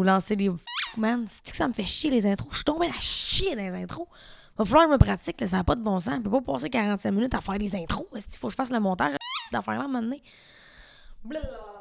Vous lancez des. Man, c'est que ça me fait chier les intros? Je suis tombée à chier dans les intros. Va falloir que je me pratique, là, ça n'a pas de bon sens. Je peux pas passer 45 minutes à faire des intros. Il faut que je fasse le montage d'affaires là donné? Blablabla.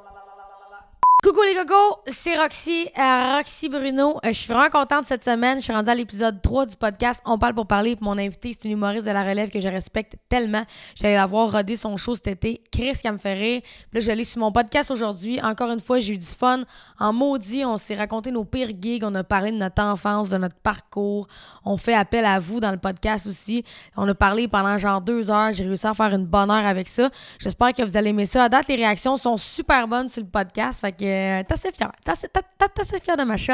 Coucou les cocos, c'est Roxy, euh, Roxy Bruno. Euh, je suis vraiment contente cette semaine. Je suis rendue à l'épisode 3 du podcast On parle pour parler. Mon invité, c'est une humoriste de la relève que je respecte tellement. J'allais la voir roder son show cet été. Chris qui me fait rire. Puis là, je l'ai sur mon podcast aujourd'hui. Encore une fois, j'ai eu du fun. En maudit, on s'est raconté nos pires gigs. On a parlé de notre enfance, de notre parcours. On fait appel à vous dans le podcast aussi. On a parlé pendant genre deux heures. J'ai réussi à faire une bonne heure avec ça. J'espère que vous allez aimer ça. À date, les réactions sont super bonnes sur le podcast. Fait que euh, t'es assez fier. Assez, assez de ma shot.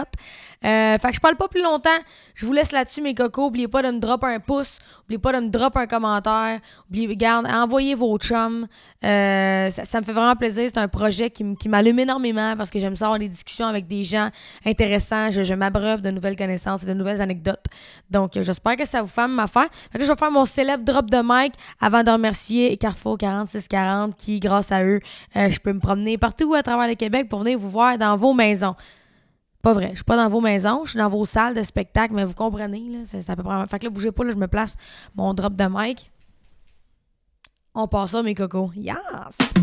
Euh, fait que je parle pas plus longtemps. Je vous laisse là-dessus, mes cocos. Oubliez pas de me drop un pouce. Oubliez pas de me drop un commentaire. Oubliez, garde, envoyez vos chums. Euh, ça, me fait vraiment plaisir. C'est un projet qui, qui m'allume énormément parce que j'aime ça avoir des discussions avec des gens intéressants. Je, je m'abreuve de nouvelles connaissances et de nouvelles anecdotes. Donc, euh, j'espère que ça vous fait ma affaire. Fait que je vais faire mon célèbre drop de mic avant de remercier Carrefour 4640 qui, grâce à eux, euh, je peux me promener partout à travers le Québec pour venir vous voir dans vos maisons. Pas vrai, je suis pas dans vos maisons, je suis dans vos salles de spectacle, mais vous comprenez, là, c'est à peu près... Fait que là, bougez pas, là, je me place mon drop de mic. On passe ça, mes cocos. Yes! Fait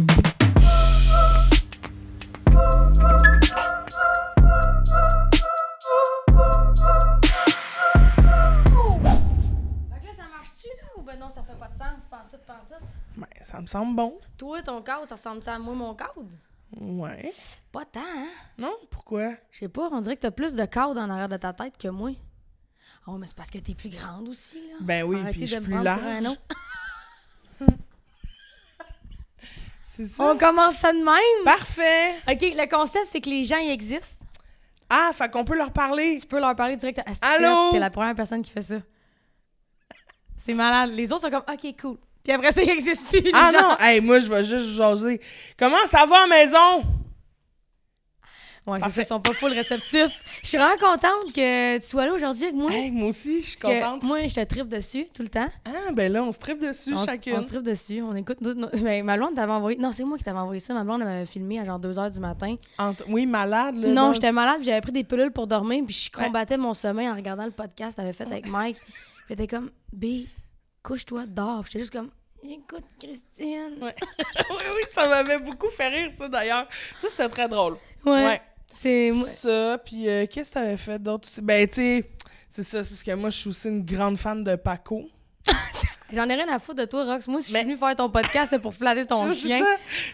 que là, ça marche-tu, là? Ou ben non, ça fait pas de sens, pantoute, pantoute? Ben, ça me semble bon. Toi, ton cadre, ça ressemble à moi, mon cadre? Ouais. Pas tant, hein? Non, pourquoi? Je sais pas, on dirait que t'as plus de cadre en arrière de ta tête que moi. Oh, mais c'est parce que t'es plus grande aussi, là. Ben oui, Arrêtez puis je suis plus large. C'est ça? On commence ça de même? Parfait. OK, le concept, c'est que les gens, ils existent. Ah, fait qu'on peut leur parler. Tu peux leur parler direct. Allô? T'es la première personne qui fait ça? C'est malade. Les autres sont comme, OK, cool. Puis après ça, ils existent plus. les Ah gens. non, hey, moi, je vais juste jaser. Comment ça va à la maison? Ouais, ils sont pas full réceptifs. Je suis vraiment contente que tu sois là aujourd'hui avec moi. Hey, moi aussi, je suis contente. moi, je te tripe dessus tout le temps. Ah, ben là, on se tripe dessus on, chacune. on se tripe dessus, on écoute. nous- ben, ma blonde t'avait envoyé. Non, c'est moi qui t'avais envoyé ça. Ma blonde m'avait filmé à genre 2 h du matin. Oui, malade, là. non, j'étais malade, j'avais pris des pilules pour dormir, puis je Ouais. combattais mon sommeil en regardant le podcast que t'avais fait avec Mike. Puis t'es comme, B, couche-toi, dors. J'étais juste comme, j'écoute Christine. Ouais. oui, oui, ça m'avait beaucoup fait rire, ça, d'ailleurs. Ça, c'était très drôle. Ouais. Ouais. C'est. Ça, puis euh, qu'est-ce que t'avais fait d'autre aussi? Ben, tu sais, c'est ça, c'est parce que moi, je suis aussi une grande fan de Paco. J'en ai rien à foutre de toi, Rox. Moi, si je suis venue faire ton podcast, c'est pour flatter ton C'est chien.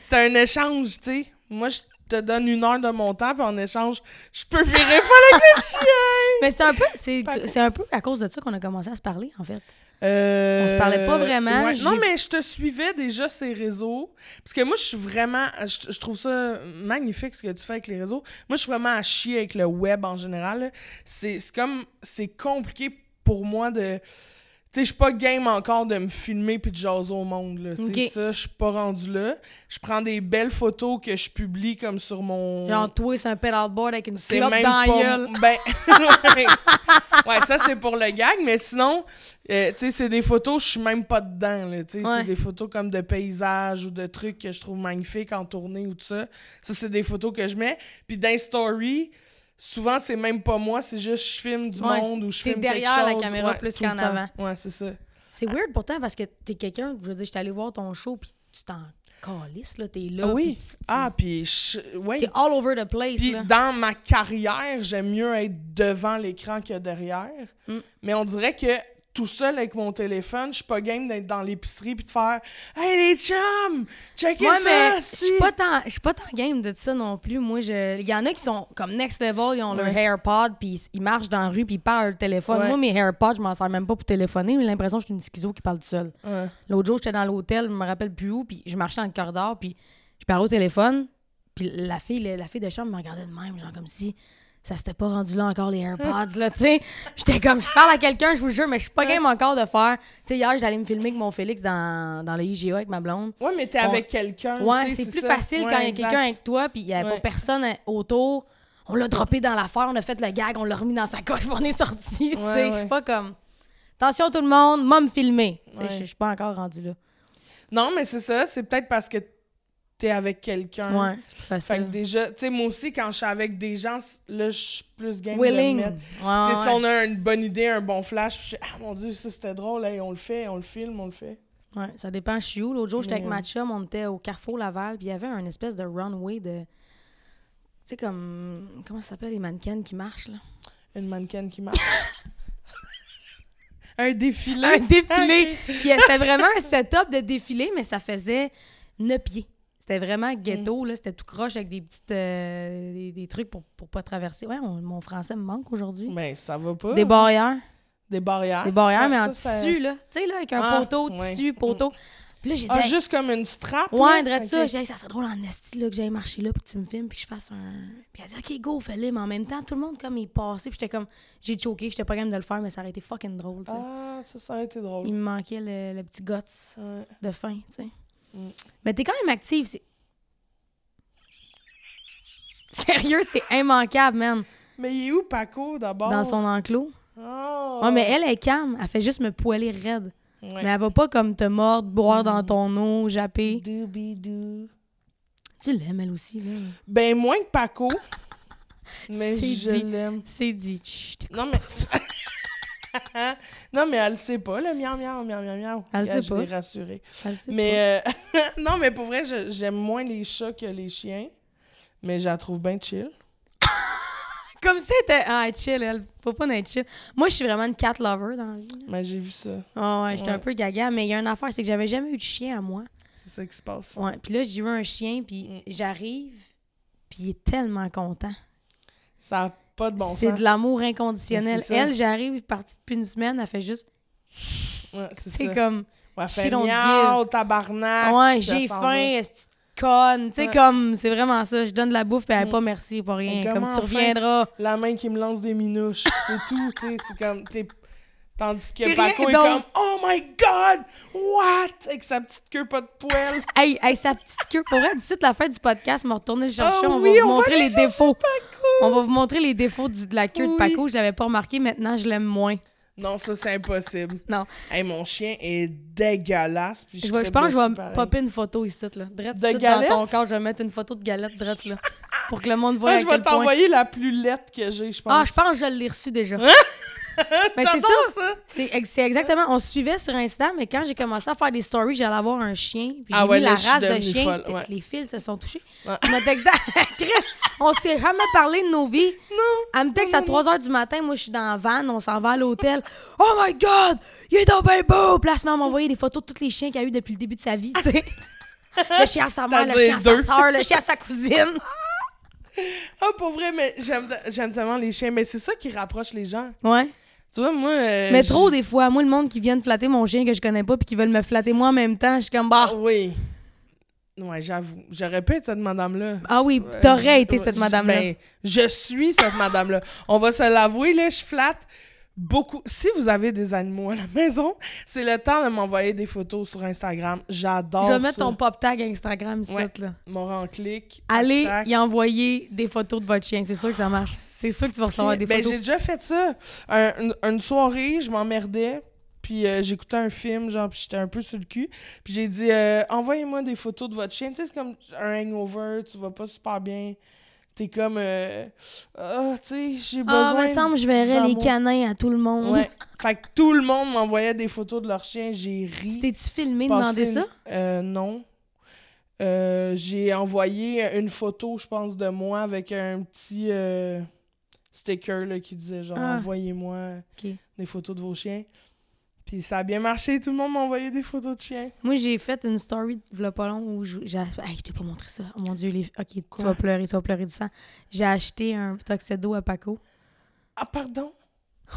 C'était un échange, tu sais. Moi, je te donne une heure de mon temps, puis en échange, je peux virer avec le chien! Mais c'est un peu, c'est, c'est un peu à cause de ça qu'on a commencé à se parler, en fait. Euh, On se parlait pas vraiment, ouais. j'ai- Non, mais je te suivais déjà ces réseaux. Parce que moi, je suis vraiment. Je, je trouve ça magnifique ce que tu fais avec les réseaux. Moi, je suis vraiment à chier avec le web en général. c'est comme. C'est compliqué pour moi de. Sais, je suis pas game encore de me filmer puis de jaser au monde. Là. Tu sais, Ok. Ça, je suis pas rendu là. Je prends des belles photos que je publie comme sur mon. Genre, toi, c'est un pedalboard avec une clope même dans la pas- gueule. Ben, ouais. Ouais, ça, c'est pour le gag, mais sinon, euh, tu sais, c'est des photos, je suis même pas dedans, là, tu sais, Ouais. c'est des photos comme de paysages ou de trucs que je trouve magnifiques en tournée ou tout ça. Ça, c'est des photos que je mets. Puis dans les stories, souvent, c'est même pas moi, c'est juste je filme du Ouais. monde ou je filme derrière quelque la chose. caméra Ouais, plus qu'en avant. Ouais, c'est ça. C'est weird pourtant parce que t'es quelqu'un, je veux dire, j'étais allé voir ton show, puis tu t'en calisses, là, t'es là. Ah oui. puis tu- tu- Ah, puis je- ouais. T'es all over the place, Puis dans ma carrière, j'aime mieux être devant l'écran que derrière. Mm. Mais on dirait que tout seul avec mon téléphone, je suis pas game d'être dans l'épicerie puis de faire Hey les chums, checkez Ouais, ça! je suis pas tant, pas game de ça non plus. Moi, je, il y en a qui sont comme next level, ils ont leur. AirPod, puis ils marchent dans la rue, puis ils parlent au téléphone. Ouais. Moi, mes AirPods, je m'en sers même pas pour téléphoner. J'ai l'impression que je suis une schizo qui parle tout seul. Ouais. L'autre jour, j'étais dans l'hôtel, je me rappelle plus où, puis je marchais dans le corridor, puis je parlais au téléphone, puis la fille, la, la fille de chambre me regardait de même, genre comme si ça s'était pas rendu là encore les AirPods, là, tu sais. J'étais comme, je parle à quelqu'un, je vous jure, mais je suis pas game encore de faire. Tu sais, hier, j'allais me filmer avec mon Félix dans, dans le IGA avec ma blonde. Ouais, mais t'es On- avec quelqu'un. Ouais, c'est plus ça. facile Ouais, quand il y a quelqu'un avec toi, puis il y Ouais. pas personne autour. On l'a droppé dans l'affaire, on a fait le gag, on l'a remis dans sa coche, on est sorti. tu sais, je suis pas comme. Attention tout le monde, moi me filmer. Je suis pas encore rendu là. Non, mais c'est ça, c'est peut-être parce que t'es avec quelqu'un. Ouais, c'est plus Fait que facile. déjà, tu sais, moi aussi, quand je suis avec des gens, là, je suis plus game Willing. de le mettre. Tu sais, si on a une bonne idée, un bon flash, je suis, ah mon dieu, ça c'était drôle, hey, on le fait, on le filme, on le fait. ouais, ça dépend. Je suis où? L'autre jour, j'étais avec Mais, ma chum, on était au Carrefour Laval, puis il y avait un espèce de runway de. Tu sais, comme. Comment ça s'appelle, les mannequins qui marchent, là? Une mannequin qui marche. un défilé. Un défilé! Euh, c'était vraiment un setup de défilé, mais ça faisait 9 pieds. C'était vraiment ghetto, Mm. là. C'était tout croche avec des petites. euh, des, des trucs pour, pour pas traverser. Ouais, on- mon français me manque aujourd'hui. Ben, ça va pas. Des barrières. Des barrières. Des barrières, Ouais, mais ça, en ça- tissu, là. Tu sais, là, avec un Ah, poteau, ouais. tissu, poteau. Puis là, j'ai dit, Ah, juste comme une strap? ouais, là? de Ok. ça. J'ai dit, ça serait drôle en esti, là, que j'aille marcher là, puis que tu me filmes, puis que je fasse un. Puis elle dit, OK, go, fais-le. Mais en même temps, tout le monde, comme, il passait, puis j'étais comme, j'ai choqué, j'étais pas game de le faire, mais ça aurait été fucking drôle, tu sais. Ah, ça, ça aurait été drôle. Il me manquait le, le petit guts Ouais. de fin, tu sais. Mm. Mais t'es quand même active, c'est. Sérieux, c'est immanquable, man, Mais il est où Paco d'abord? dans son enclos. Oh. Ouais, mais elle est calme, elle fait juste me poêler raide. Ouais. Mais elle va pas comme te mordre, boire dans ton eau, japper. Tu l'aimes, elle aussi, là. Ben, moins que Paco. mais C'est je dit. l'aime. C'est dit. Chut, Non, mais. non, mais elle le sait pas, le miau miau miau miau miau. Elle sait je pas. l'ai rassurée. elle sait pas. Mais euh, non, mais pour vrai, je- j'aime moins les chats que les chiens. Mais je la trouve bien chill. Comme ça, elle était. Ah, chill, elle. Faut pas être chill. Moi, je suis vraiment une cat lover dans la vie. Mais j'ai vu ça. Ah ouais, j'étais Ouais. un peu gaga, mais il y a une affaire, c'est que j'avais jamais eu de chien à moi. C'est ça qui se passe. Ouais, puis là, j'ai eu un chien, puis Mm. j'arrive, puis il est tellement content. Ça n'a pas de bon c'est sens. de l'amour inconditionnel. C'est. Elle, j'arrive, partie depuis une semaine, elle fait juste. Ouais, c'est C'est comme. Ouais, elle fait miaou, tabarnak. ouais, j'ai faim, conne. Tu sais, Ouais. comme. C'est vraiment ça. Je donne de la bouffe, puis elle Mm. pas merci pour rien. Comme tu reviendras. La main qui me lance des minouches. C'est tout, tu sais. C'est comme. t'es- Tandis que Paco est comme Oh my god! What? Avec sa petite queue pas de poêle. Hey, hey, sa petite queue. Pour vrai, d'ici la fin du podcast, me retourner le chercher. Ah on oui, va vous on va montrer les défauts. On va vous montrer les défauts de la queue de. Paco. Je l'avais pas remarqué. Maintenant, je l'aime moins. Non, ça, c'est impossible. Non. Hey, mon chien est dégueulasse. Puis je, pense que je vais pareil. popper une photo ici, là. Drette De ici, dans galette? ton corps, je vais mettre une photo de galette drette, là. Pour que le monde voit Ah, à je vais t'envoyer la plus lettre que j'ai, je pense. Ah, je pense que je l'ai reçu déjà. Mais c'est ça. ça. C'est ex- c'est exactement... On se suivait sur Insta, mais quand j'ai commencé à faire des stories, j'allais avoir un chien. Puis j'ai Ah ouais, mis là, la race de chien. folle, ouais. Les fils se sont touchés. Ouais. Je me texte... Chris, on s'est jamais parlé de nos vies. Non. Elle me texte à 3 h du matin, moi je suis dans la van, on s'en va à l'hôtel. Oh my god! Il est donc bien beau! Elle m'a envoyé des photos de tous les chiens qu'il a eu depuis le début de sa vie, tu sais. le chien à sa mère, le chien à sa soeur, le chien à sa cousine. Ah, pour vrai, mais j'aime j'aime tellement les chiens. Mais c'est ça qui rapproche les gens. Ouais. Tu vois, moi. euh, Mais trop des fois, moi le monde qui vient de flatter mon chien que je connais pas puis qui veulent me flatter moi en même temps, je suis comme bah. Ah oui. Ouais, j'avoue. J'aurais pu être cette madame-là. Ah oui, t'aurais été cette madame-là. ben, je suis cette madame-là. On va se l'avouer, là, je flatte beaucoup. Si vous avez des animaux à la maison, c'est le temps de m'envoyer des photos sur Instagram. J'adore je vais mettre ça. ton pop tag Instagram ici, Ouais. là. Mon rend-clic. Allez y envoyer des photos de votre chien, c'est sûr que ça marche. C'est sûr que tu vas recevoir des Ben, photos. j'ai déjà fait ça. Un- une, une soirée, je m'emmerdais. Puis euh, j'écoutais un film, genre, puis j'étais un peu sur le cul. Puis j'ai dit, euh, envoyez-moi des photos de votre chien. Tu sais, c'est comme un hangover, tu vas pas super bien. T'es comme, euh, ah, tu sais, j'ai Ah, besoin. me semble que je verrais les canins à tout le monde. Ouais. fait que tout le monde m'envoyait des photos de leur chien. J'ai ri. Tu t'es-tu filmé une- ça? Euh, non. Euh, j'ai envoyé une photo, je pense, de moi avec un petit euh, sticker là, qui disait genre Ah. envoyez-moi des photos de vos chiens. Puis ça a bien marché, tout le monde m'a envoyé des photos de chiens. Moi, j'ai fait une story de pas long où je- j'ai. Hey, je t'ai pas montré ça. Oh mon dieu, les... ok, tu vas pleurer, tu vas pleurer du sang. J'ai acheté un tuxedo à Paco. Ah, pardon?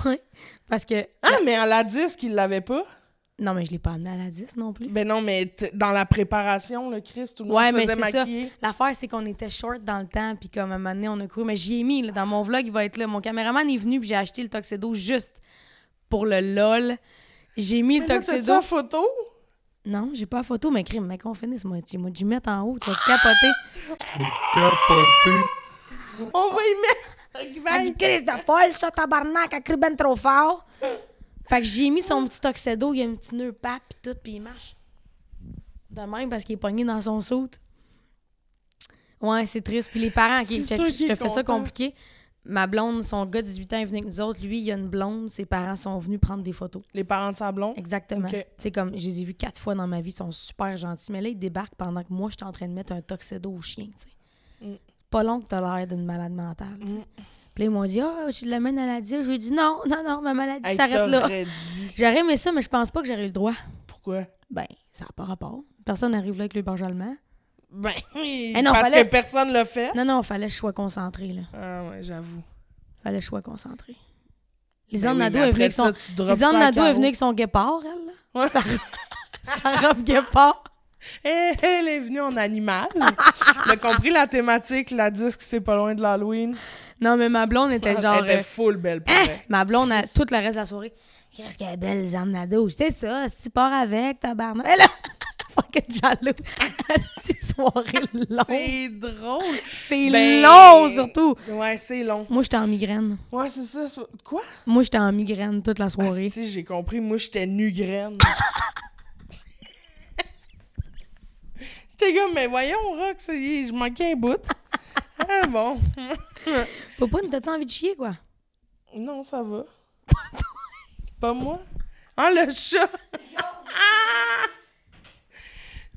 Ouais. Parce que. Ah, mais à la disque, il l'avait pas? Non, mais je l'ai pas amené à la 10 non plus. Ben non, mais dans la préparation, le Christ, tout le monde Ouais, se mais faisait c'est ça. maquiller. L'affaire, c'est qu'on était short dans le temps, puis comme à un moment donné, on a couru. Mais j'y ai mis, là, dans mon vlog, il va être là. Mon caméraman est venu, puis j'ai acheté le tuxedo juste pour le lol. J'ai mis le Mais tuxedo. en photo? Non, j'ai pas la photo, mais crime, mais qu'on finisse, moi. Tu moi, d'y mettre en haut, tu vas te capoter. On va y mettre. Elle dit Chris de folle, ça, tabarnak, elle crie ben trop fort. Fait que j'ai mis son petit tuxedo, il y a un petit nœud pape pis tout, puis il marche. De même parce qu'il est pogné dans son saut. Ouais, c'est triste. Puis les parents, sûr je te fais ça compliqué. Ma blonde, son gars de 18 ans est venu avec nous autres. Lui, il a une blonde. Ses parents sont venus prendre des photos. Les parents de Sablon. Exactement. Ok. Tu sais, comme, je les ai vus quatre fois dans ma vie. Ils sont super gentils. Mais là, ils débarquent pendant que moi, j'étais en train de mettre un tuxedo au chien, tu sais. Mm. Pas long que t'as l'air d'une malade mentale, tu sais. Mm. Puis là, ils m'ont dit, ah, je l'amène à la. Je lui ai dit, non, non, non, ma maladie Hey, s'arrête là. J'aurais aimé ça, mais je pense pas que j'aurais eu le droit. Pourquoi? Ben, ça n'a pas rapport. Personne n'arrive là avec le barge allemand. Ben, non, parce fallait- que personne l'a fait. Non, non, fallait que je sois concentrée, là. Ah ouais, j'avoue. Fallait que je sois concentrée. Ben Lisanne oui, Nadeau est venue avec son... Lisanne Nadeau est venue avec guépard, elle, là. Ouais. Sa, sa robe guépard. Eh, Elle est venue en animal. T'as compris la thématique, la disque, c'est pas loin de l'Halloween. Non, mais ma blonde était genre... Elle était euh, full belle pour Hein? Ma blonde, a, tout le reste de la soirée. Qu'est-ce qu'elle est belle, Lisanne Nadeau. C'est ça, si tu pars avec, tabarnak. Elle a fucking jaloux. Cette soirée longue. C'est drôle. C'est Ben, long, surtout. Ouais, c'est long. Moi, j'étais en migraine. Ouais, c'est ça. Quoi? Moi, j'étais en migraine toute la soirée. Ah, si, j'ai compris. Moi, j'étais nu graine. J'étais comme, mais voyons, Rox, je manquais un bout. ah bon. Popoune, t'as-tu envie de chier, quoi? Non, ça va. Pas moi. Ah, le chat! Ah!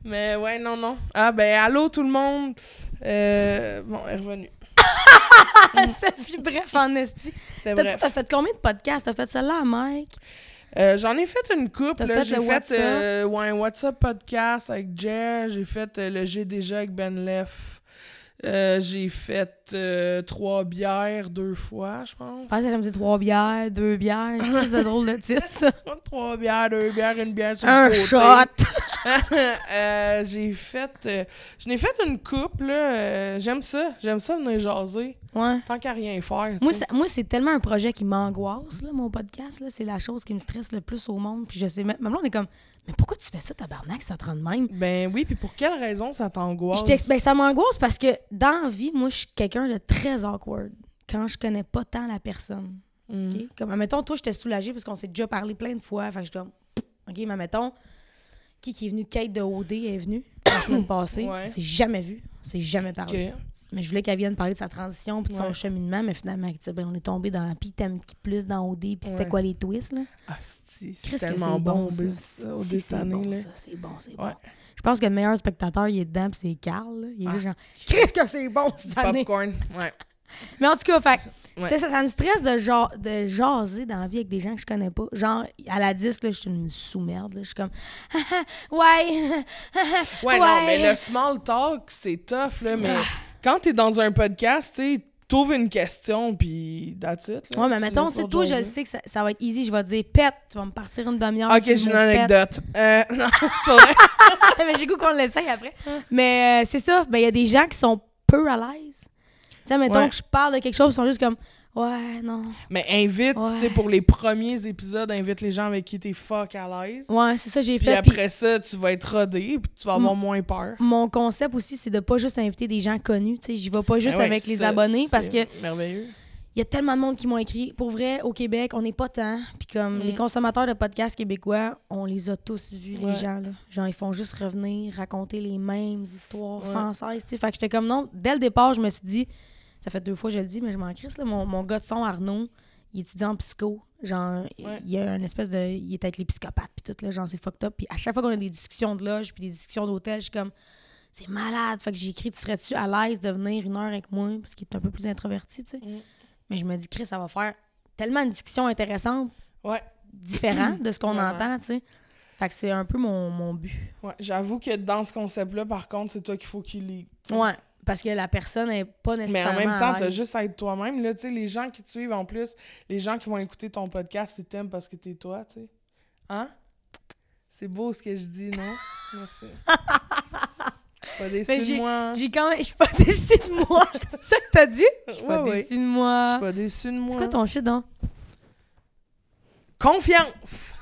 Mais ouais, non, non. Ah, ben, allô tout le monde. Euh, bon, elle est revenue. Sophie, bref, en esti. T'as fait combien de podcasts? T'as fait celle-là Mike? Euh, J'en ai fait une fait J'ai le fait What's euh, ouais, un WhatsApp podcast avec Jer. J'ai fait le J'ai déjà avec Ben Leff. J'ai fait euh, trois bières deux fois, je pense. Je pense qu'elle me dit trois bières, deux bières. C'est de drôle de titre, ça. trois bières, deux bières, une bière sur Un le côté. shot! Euh, j'ai fait. euh, je n'ai fait une coupe, là. j'aime ça. J'aime ça venir jaser. Ouais. Tant qu'à rien faire. Moi, ça- moi, c'est tellement un projet qui m'angoisse, là, mon podcast. Là. C'est la chose qui me stresse le plus au monde. Puis je sais, même là, on est comme, mais pourquoi tu fais ça, tabarnak, ça te rend de même? Ben oui, puis pour quelle raison ça t'angoisse? Ben, ça m'angoisse parce que dans la vie, moi, je suis quelqu'un de très awkward quand je connais pas tant la personne. Mm. Comme, admettons, toi, j'étais soulagée parce qu'on s'est déjà parlé plein de fois. Fait que je comme, OK, mais admettons, qui qui est venu? Kate de OD est venue la semaine passée. Ouais. On s'est jamais vu. On s'est jamais parlé. Mais je voulais qu'elle vienne parler de sa transition puis de son cheminement, mais finalement, ben, on est tombé dans puis t'aimes qui plus dans OD, puis c'était Ouais. quoi les twists, là? Ah, c'est que tellement bon, bon, ça? bon, là. ça, c'est bon, c'est bon. Je pense que le meilleur spectateur, il est dedans, puis c'est Carl. Il est Ah, juste genre, qu'est-ce que c'est bon, cette année? Popcorn, ouais. Mais en tout cas, fait, Ouais. ça, ça me stresse de, ja- de jaser dans la vie avec des gens que je connais pas. Genre, à la disque, là, je suis une sous-merde. Je suis comme, ouais, Ouais, non, mais le small talk, c'est tough, là, mais Ah. quand t'es dans un podcast, tu sais, t'ouvres une question, puis that's it. là. Ouais, mais mettons, tu sais, toi, je le sais que ça, ça va être easy. Je vais te dire, pète, tu vas me partir une demi-heure. Ok, j'ai une anecdote. Euh, non, c'est vrai. mais j'ai goût qu'on l'essaye après. Mais euh, c'est ça, ben, il y a des gens qui sont peu à l'aise. Tu sais, mettons Ouais. que je parle de quelque chose, ils sont juste comme, ouais, non. Mais invite, Ouais. tu sais, pour les premiers épisodes, invite les gens avec qui t'es fuck à l'aise. Ouais, c'est ça, j'ai fait. puis- après ça, tu vas être rodé, puis tu vas avoir moins peur. mon concept aussi, c'est de pas juste inviter des gens connus. Tu sais, j'y vais pas juste Ben ouais, avec les abonnés parce que merveilleux. il y a tellement de monde qui m'ont écrit. Pour vrai, au Québec, on n'est pas tant. Puis comme Mm. les consommateurs de podcasts québécois, on les a tous vus, les gens. Là. Genre, ils font juste revenir, raconter les mêmes histoires sans cesse. tu sais. Fait que j'étais comme non. Dès le départ, je me suis dit, ça fait deux fois que je le dis, mais je m'en crisse. Là, mon, mon gars de son, Arnaud, il étudie en psycho. Genre, Ouais. il y a une espèce de. Il est avec les psychopathes, puis tout, là, genre, c'est fucked up. Puis à chaque fois qu'on a des discussions de loge, puis des discussions d'hôtel, je suis comme, c'est malade. Fait que j'ai écrit, tu serais-tu à l'aise de venir une heure avec moi, parce qu'il est un peu plus introverti, tu sais. Mm. Mais je me dis, Chris, ça va faire tellement une discussion intéressante, Ouais, différente de ce qu'on entend, tu sais. Fait que c'est un peu mon, mon but. ouais. J'avoue que dans ce concept-là, par contre, c'est toi qu'il faut qu'il sais. Ouais. Parce que la personne n'est pas Mais en nécessairement. même temps, t'as juste à être toi-même. Là, tu sais, les gens qui te suivent en plus, les gens qui vont écouter ton podcast, ils t'aiment parce que t'es toi, tu sais. Hein? C'est beau ce que je dis, non? Merci. Je suis pas déçue de moi. J'ai quand même. Je suis pas déçue de moi. c'est ça que t'as dit? Je suis pas Ouais, ouais. déçue de Je moi. suis pas déçue de moi. C'est quoi ton shit, donc? Confiance!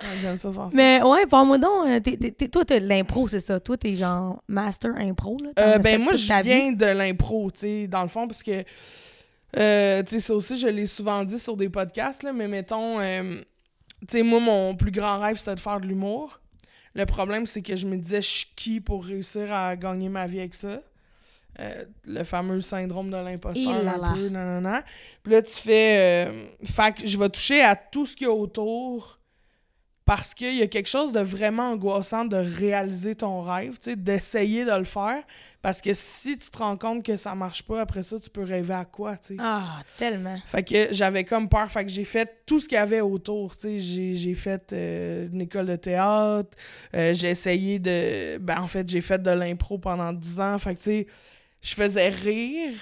Ah, J'aime ça faire ça. Mais ouais, parle-moi donc. euh, t'es- t'es- t'es- toi, t'as de l'impro, c'est ça? Toi, t'es genre master impro, là? Euh, ben moi, je vie? viens de l'impro, tu sais, dans le fond, parce que, euh, tu sais, ça aussi, je l'ai souvent dit sur des podcasts, là, mais mettons, euh, tu sais, moi, mon plus grand rêve, c'était de faire de l'humour. Le problème, c'est que je me disais, je suis qui pour réussir à gagner ma vie avec ça? Euh, le fameux syndrome de l'imposteur. Là un peu, nanana. Puis là, tu fais. euh, fait que je vais toucher à tout ce qu'il y a autour parce qu'il y a quelque chose de vraiment angoissant de réaliser ton rêve, d'essayer de le faire. Parce que si tu te rends compte que ça marche pas, après ça, tu peux rêver à quoi, tu sais. Ah, tellement. Fait que j'avais comme peur. Fait que j'ai fait tout ce qu'il y avait autour. Tu sais, j'ai, fait euh, une école de théâtre. euh, j'ai essayé de. Ben, en fait, j'ai fait de l'impro pendant 10 ans. Fait que, tu sais, je faisais rire.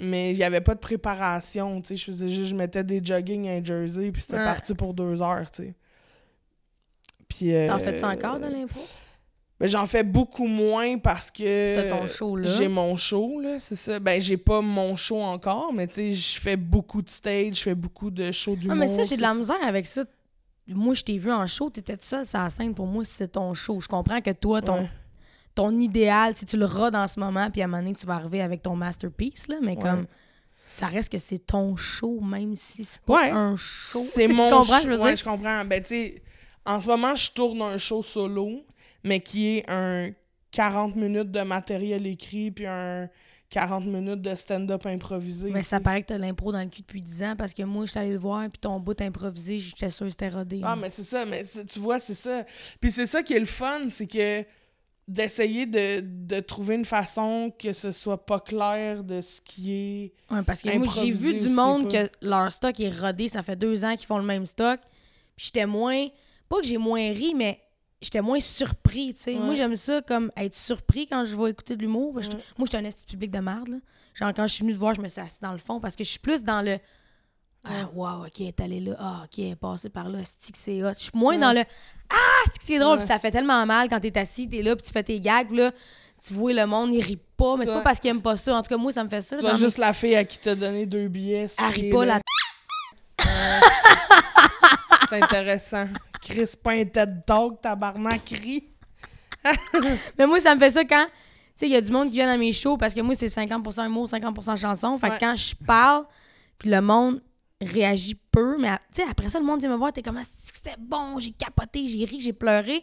mais il n'y avait pas de préparation. Tu sais, je faisais juste. Je mettais des jogging à un jersey. Puis c'était Ouais. parti pour deux heures, tu sais. Puis. euh, T'en fais ça encore dans l'impro? ben, j'en fais beaucoup moins parce que. T'as ton show là. J'ai mon show, là, c'est ça. Ben, j'ai pas mon show encore, mais tu sais, je fais beaucoup de stage, je fais beaucoup de shows d'humour. Ah, mais ça, j'ai de la misère avec ça. Moi, je t'ai vu en show, t'étais seule sur la scène. Pour moi, c'est ton show. Je comprends que toi, ton, Ouais. ton idéal, si tu le rodes en ce moment, puis à un moment donné, tu vas arriver avec ton masterpiece, là, mais Ouais. comme ça reste que c'est ton show, même si c'est pas Ouais. un show. C'est mon show. je Ouais, je comprends. Ben, tu sais, en ce moment, je tourne un show solo, mais qui est un 40 minutes de matériel écrit, puis un 40 minutes de stand-up improvisé. Mais ça paraît que t'as l'impro dans le cul depuis 10 ans parce que moi, je allée le voir, puis ton bout improvisé, j'étais sûre que c'était rodé. Ah, mais c'est ça, mais tu vois, c'est ça. Puis c'est ça qui est le fun, c'est que d'essayer de, de trouver une façon que ce soit pas clair de ce qui est. Ouais, parce que moi, j'ai vu du monde que leur stock est rodé, ça fait deux ans qu'ils font le même stock. Puis j'étais moins. Pas que j'ai moins ri, mais j'étais moins surpris, tu sais. Ouais. Moi, j'aime ça comme être surpris quand je vais écouter de l'humour. Ouais. Moi, j'étais un esti public de merde, là. Genre, quand je suis venue te voir, je me suis assise dans le fond parce que je suis plus dans le. Ah, wow, ok, elle est allée là. Ah, ok, elle est passée par là. C'est que c'est hot. Je suis moins Ouais. dans le. Ah, c'est que c'est drôle. Puis ça fait tellement mal quand t'es assis, t'es là, puis tu fais tes gags, puis là, tu vois le monde, il rit pas. Mais c'est pas parce qu'il aime pas ça. En tout cas, moi, ça me fait ça. Tu mes- juste la fille à qui t'a donné deux billets. Elle rit pas, là. la C'est intéressant. Chris, pas un TED Talk, tabarnak, rit. Mais moi, ça me fait ça quand. Tu sais, il y a du monde qui vient dans mes shows parce que moi, c'est 50% humour, 50% chanson. Fait que Ouais. quand je parle, puis le monde réagit peu, mais tu sais, après ça, le monde vient me voir, t'es comme, Ah, c'était bon, j'ai capoté, j'ai ri, j'ai pleuré.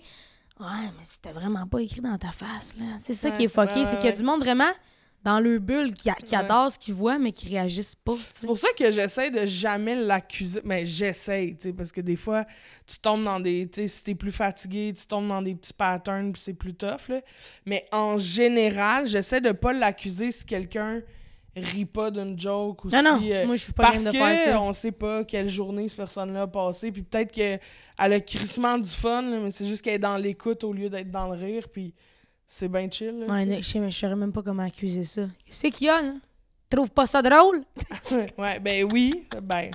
Ouais, mais c'était vraiment pas écrit dans ta face, là. C'est ça qui est fucké, ouais, c'est qu'il y a du monde vraiment dans leur bulle qui, qui Ouais. adore ce qu'ils voient, mais qui réagissent pas. C'est pour ça que j'essaie de jamais l'accuser. Mais j'essaie, tu sais, parce que des fois, tu tombes dans des. Tu sais, si t'es plus fatigué, tu tombes dans des petits patterns, puis c'est plus tough, là. Mais en général, j'essaie de pas l'accuser si quelqu'un rit pas d'une joke ou Non, non, si, euh, moi, je suis pas parce de que faire ça. on sait pas quelle journée cette personne-là a passé, puis peut-être qu'elle a crissement du fun, là, mais c'est juste qu'elle est dans l'écoute au lieu d'être dans le rire, puis c'est bien chill. là, Ouais, tu sais. Mais je saurais même pas comment accuser ça. C'est qu'il y a, là? Trouve pas ça drôle? ouais, ben oui. Ben,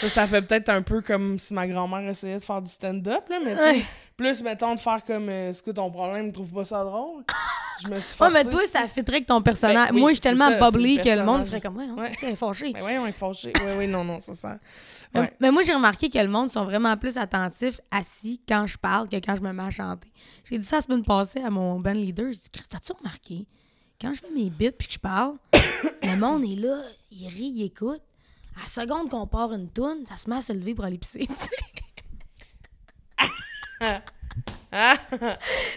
ça, ça fait peut-être un peu comme si ma grand-mère essayait de faire du stand-up, là, mais tu sais, Ouais. plus, mettons, de faire comme euh, Est-ce que ton problème, trouve pas ça drôle? Je me suis Ouais, forcée. mais toi, ça fitterait avec ton personnage. Ben oui, Moi, je suis tellement ça, bubbly que le monde ferait comme, ouais, hein, Ouais. c'est fâché. Ben ouais, on est fâché. Oui, oui, non, non, c'est ça. Mais- Ouais. Mais moi, j'ai remarqué que le monde sont vraiment plus attentifs assis quand je parle que quand je me mets à chanter. J'ai dit ça la semaine passée à mon band leader. J'ai dit, Chris, t'as-tu remarqué? Quand je fais mes bits puis que je parle, le monde est là, il rit, il écoute. À la seconde qu'on part une toune, ça se met à se lever pour aller pisser, tu sais.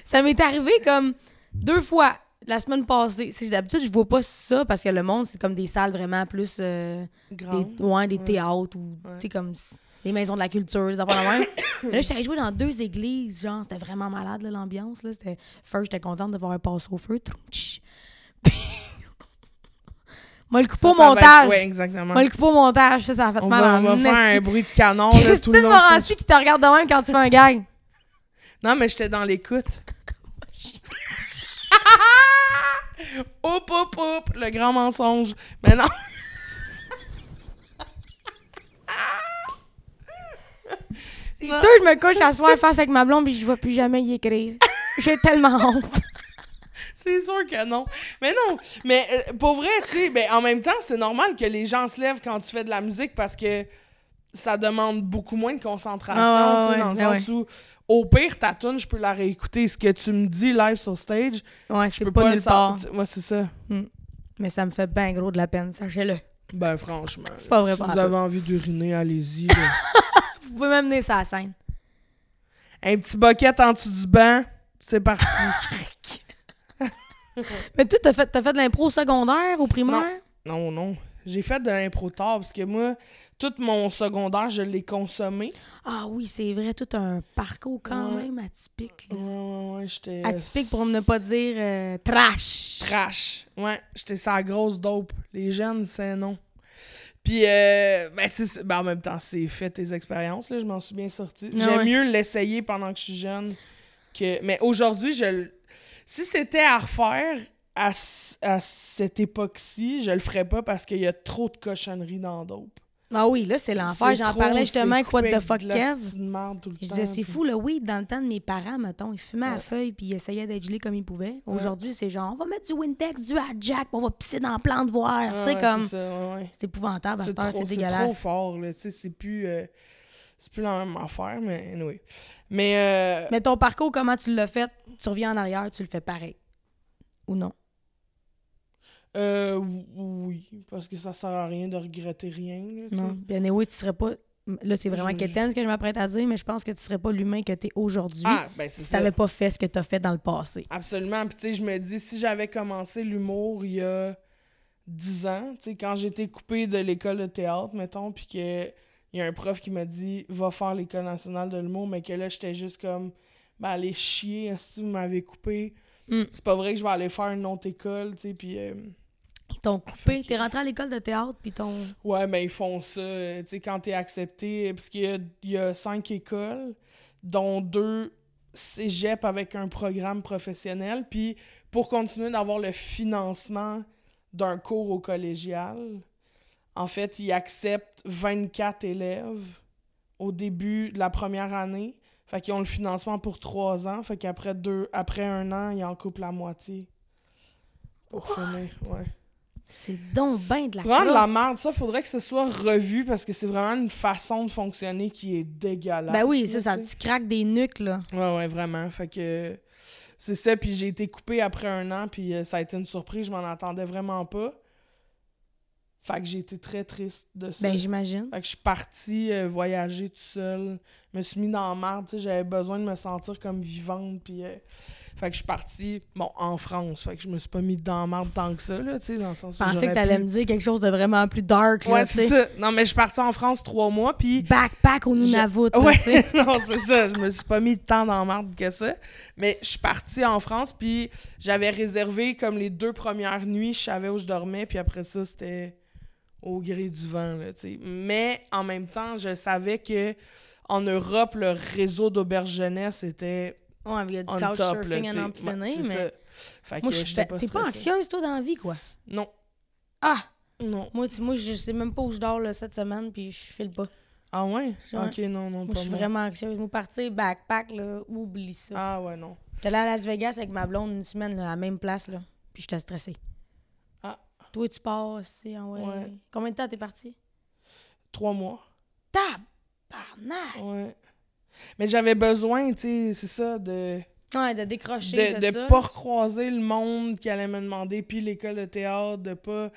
ça m'est arrivé comme deux fois la semaine passée. D'habitude, je vois pas ça parce que le monde, c'est comme des salles vraiment plus. euh, des, ouais, des Ouais. théâtres ou Ouais. tu sais comme les maisons de la culture, des affaires même. Mais là, j'étais allée jouer dans deux églises, genre, c'était vraiment malade là, l'ambiance là, c'était first, j'étais contente de voir un passe au feu. Puis Moi le coupe Ça, au montage. Ouais, exactement. Moi le coupe au montage, ça ça a fait On mal va, on va faire un bruit de canon là, tout le long. Morancy qui te regarde de même quand tu fais un gag. Non, mais j'étais dans l'écoute. Oup, oup, oup, le grand mensonge. Mais non. C'est sûr, je me couche à soir face avec ma blonde puis je vais plus jamais y écrire. J'ai tellement honte. C'est sûr que non. Mais non, mais euh, pour vrai, tu sais, ben, en même temps, c'est normal que les gens se lèvent quand tu fais de la musique parce que ça demande beaucoup moins de concentration, Ah, ouais, dans le ouais, sens où, au pire, ta tune, je peux la réécouter. Ce que tu me dis live sur stage, Ouais, je peux pas, pas, le. Moi, c'est ça. Mais ça me fait bien gros de la peine, sachez-le. Ben, franchement. C'est pas vrai, Si vous avez envie d'uriner, allez-y. Vous pouvez m'amener ça à la scène. Un petit bucket en dessous du banc, c'est parti. Mais toi, t'as fait, t'as fait de l'impro secondaire, au primaire? non, non. J'ai fait de l'impro tard parce que moi, tout mon secondaire, je l'ai consommé. Ah oui, c'est vrai, tout un parcours quand Ouais. même atypique. là. Ouais, ouais, ouais, j'étais. Atypique pour ne pas dire euh, trash. Trash. Ouais, j'étais sa grosse dope. Les jeunes, c'est non. Puis, euh, ben, c'est, ben, en même temps, c'est fait tes expériences, là, je m'en suis bien sorti. Ah J'aime mieux l'essayer pendant que je suis jeune que. Mais aujourd'hui, je si c'était à refaire à, à cette époque-ci, je le ferais pas parce qu'il y a trop de cochonneries dans dope. Ah oui, là, c'est l'enfer. J'en parlais justement avec What the fuck de Kev. de Je disais, c'est fou, le weed, dans le temps de mes parents, mettons, ils fumaient à feuille puis ils essayaient d'être gelés comme ils pouvaient. Aujourd'hui, c'est genre, on va mettre du Wintex, du Jack, on va pisser dans la plante voir. Ah tu sais, ouais, comme, c'est épouvantable à C'est cette heure, trop, c'est c'est trop dégueulasse. fort, là. Tu sais, c'est plus. euh, c'est plus la même affaire, mais anyway. Mais. euh, Mais ton parcours, comment tu l'as fait? Tu reviens en arrière, tu le fais pareil. Ou non? Euh, oui, parce que ça sert à rien de regretter rien, là, tu. Non. Bien, oui, tu serais pas. Là, c'est vraiment quétaine ce que je m'apprête à dire, mais je pense que tu serais pas l'humain que tu es aujourd'hui Ah, ben c'est si ça. t'avais pas fait ce que tu as fait dans le passé. Absolument. Puis, tu sais, je me dis, si j'avais commencé l'humour il y a 10 ans, tu sais, quand j'étais coupé de l'école de théâtre, mettons, puis que il y a un prof qui m'a dit, va faire l'école nationale de l'humour, mais que là, j'étais juste comme, ben, allez chier, si vous m'avez coupé. Mm. C'est pas vrai que je vais aller faire une autre école, tu sais, puis. euh, Ils t'ont coupé. T'es rentré à l'école de théâtre, puis ton. Ouais, mais ils font ça, tu sais, quand t'es accepté, parce qu'il y a, il y a cinq écoles, dont deux cégep avec un programme professionnel, puis pour continuer d'avoir le financement d'un cours au collégial, en fait, ils acceptent 24 élèves au début de la première année, fait qu'ils ont le financement pour trois ans, fait qu'après deux, après un an, ils en coupent la moitié. Pour finir, ouais. C'est donc ben de la C'est vraiment de la merde. Ça, faudrait que ce soit revu parce que c'est vraiment une façon de fonctionner qui est dégueulasse. Ben oui, là, ça, ça, tu craques des nuques, là. Ouais, ouais, vraiment. Fait que c'est ça. Puis j'ai été coupé après un an, puis euh, ça a été une surprise. Je m'en attendais vraiment pas. Fait que j'ai été très triste de ça. Ben, j'imagine. Fait que je suis partie euh, voyager tout seul. Je me suis mis dans la marde, tu sais, j'avais besoin de me sentir comme vivante, puis... euh, fait que je suis partie, bon, en France. Fait que je me suis pas mis dans marde tant que ça, là, tu sais, dans le sens Je où pensais que t'allais pu- me dire quelque chose de vraiment plus dark, là, Ouais, c'est ça. Non, mais je suis partie en France trois mois, puis... Backpack au Nunavut, Ouais, tu sais. non, c'est ça. Je me suis pas mis tant dans marde que ça. Mais je suis partie en France, puis j'avais réservé comme les deux premières nuits, je savais où je dormais, puis après ça, c'était au gré du vent, là, tu sais. Mais en même temps, je savais que en Europe, le réseau d'auberge jeunesse était Ouais, il y a du couchsurfing à sais. n'en Ouais, mais... ça. Moi, je suis pas... T'es pas anxieuse, toi, dans la vie, quoi? Non, Ah! non. Moi, moi, je sais même pas où je dors, là, cette semaine, puis je file pas. Ah ouais? Ok, non, non, Moi, pas je suis vraiment anxieuse. Moi, partir backpack, là, oublie ça. Ah ouais, non. J'étais allée à Las Vegas avec ma blonde une semaine, là, à la même place, là, puis j'étais stressée. Ah. Toi, tu pars aussi, ah ouais. Ouais. Combien de temps t'es parti? Trois mois. Tabarnak! Ouais. Mais j'avais besoin, tu sais, c'est ça, de... Ouais, de décrocher de, ça. pas recroiser le monde qui allait me demander, puis l'école de théâtre, de pas.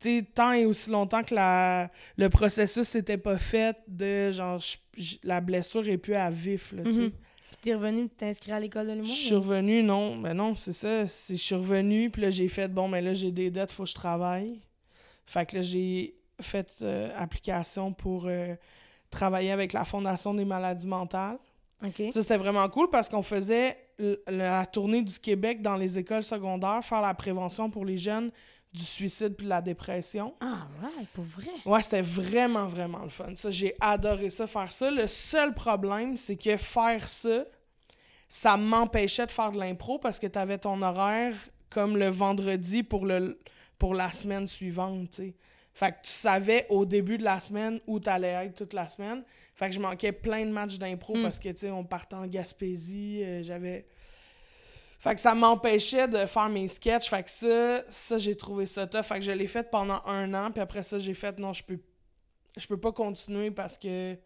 Tu sais, tant et aussi longtemps que la, le processus n'était pas fait, de genre, je- je- la blessure est plus à vif, là, tu sais. Mhm. Puis T'es revenu t'inscrire à l'école de Je l'humour? suis revenu, non, ben non, c'est ça. Je suis revenu, puis là, j'ai fait, bon, mais là, j'ai des dettes, faut que je travaille. Fait que là, j'ai fait euh, application pour euh, travailler avec la Fondation des maladies mentales. Ça, c'était vraiment cool parce qu'on faisait la tournée du Québec dans les écoles secondaires, faire la prévention pour les jeunes du suicide puis de la dépression. Ah ouais, pour vrai. Ouais, c'était vraiment, vraiment le fun. Ça, j'ai adoré ça, faire ça. Le seul problème, c'est que faire ça, ça m'empêchait de faire de l'impro parce que t'avais ton horaire comme le vendredi pour, le, pour la semaine suivante, tu sais. Fait que tu savais au début de la semaine où t'allais être toute la semaine. Fait que je manquais plein de matchs d'impro Mm. parce que, tu sais, on partait en Gaspésie, euh, j'avais... Fait que ça m'empêchait de faire mes sketchs. Fait que ça, ça j'ai trouvé ça tough. Fait que je l'ai fait pendant un an. Puis après ça, j'ai fait non, je peux, je peux pas continuer parce que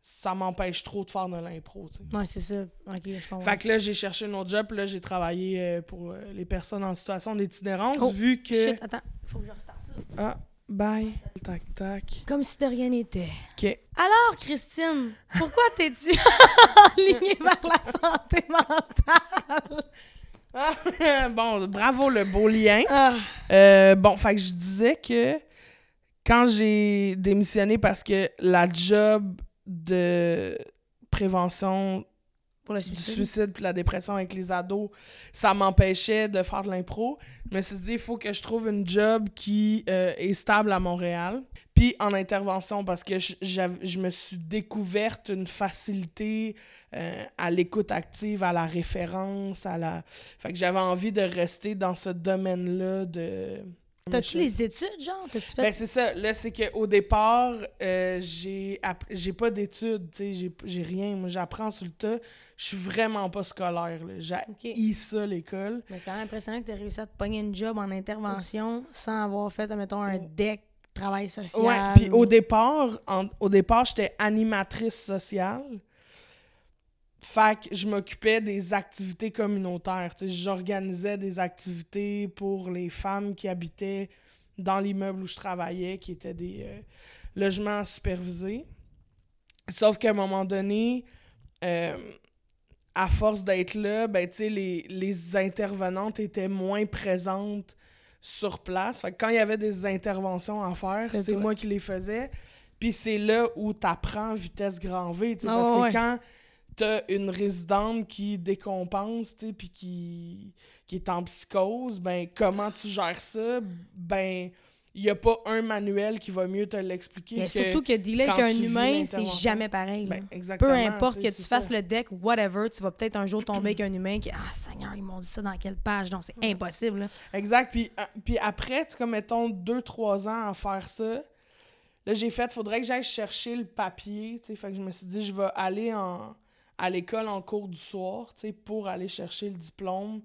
ça m'empêche trop de faire de l'impro. tu sais. Ouais, c'est ça. OK, je comprends. Fait que là, j'ai cherché un autre job. Puis là, j'ai travaillé euh, pour euh, les personnes en situation d'itinérance. Oh, vu que. Shit, attends, faut que je restarte ça. Ah, bye. tac, tac. Comme si de rien n'était. OK. Alors, Christine, pourquoi t'es-tu alignée vers la santé mentale? Ah, bon, bravo le beau lien. Ah, Euh, bon, fait que je disais que quand j'ai démissionné parce que la job de prévention pour le du suicide. suicide puis la dépression avec les ados, ça m'empêchait de faire de l'impro. Je me suis dit, il faut que je trouve une job qui euh, est stable à Montréal. Puis en intervention, parce que je me suis découverte une facilité euh, à l'écoute active, à la référence, à la... Fait que j'avais envie de rester dans ce domaine-là de... T'as-tu les études, genre? T'as-tu fait. Ben, c'est ça. Là, c'est qu'au départ, euh, j'ai app- pas d'études, tu sais, j'ai- j'ai rien. Moi, j'apprends sur le tas. Je suis vraiment pas scolaire. J'ai Ok. haï ça, l'école. Mais c'est quand même impressionnant que t'aies réussi à te pogner une job en intervention sans avoir fait, mettons, un deck travail social. Ouais, puis ou- au départ, en- au départ, j'étais animatrice sociale. Fait que je m'occupais des activités communautaires. J'organisais des activités pour les femmes qui habitaient dans l'immeuble où je travaillais, qui étaient des euh, logements supervisés. Sauf qu'à un moment donné, euh, à force d'être là, ben, tu sais, les, les intervenantes étaient moins présentes sur place. Fait que quand il y avait des interventions à faire, c'est moi qui les faisais. Puis c'est là où tu apprends vitesse grand V, Ah parce que ouais. quand t'as une résidente qui décompense, tu sais, puis qui, qui est en psychose, ben comment tu gères ça? Ben, il n'y a pas un manuel qui va mieux te l'expliquer Mais que... surtout que dealer avec un humain, c'est jamais pareil. Ben, Peu exactement, importe tu sais, que tu fasses ça. le deck whatever, tu vas peut-être un jour tomber avec un humain qui Ah Seigneur, ils m'ont dit ça dans quelle page? Non, c'est impossible. là. Exact. Puis, euh, puis après, tu comme mettons deux, trois ans à faire ça, là, j'ai fait, faudrait que j'aille chercher le papier. Fait que je me suis dit, je vais aller en, à l'école en cours du soir, tu sais, pour aller chercher le diplôme,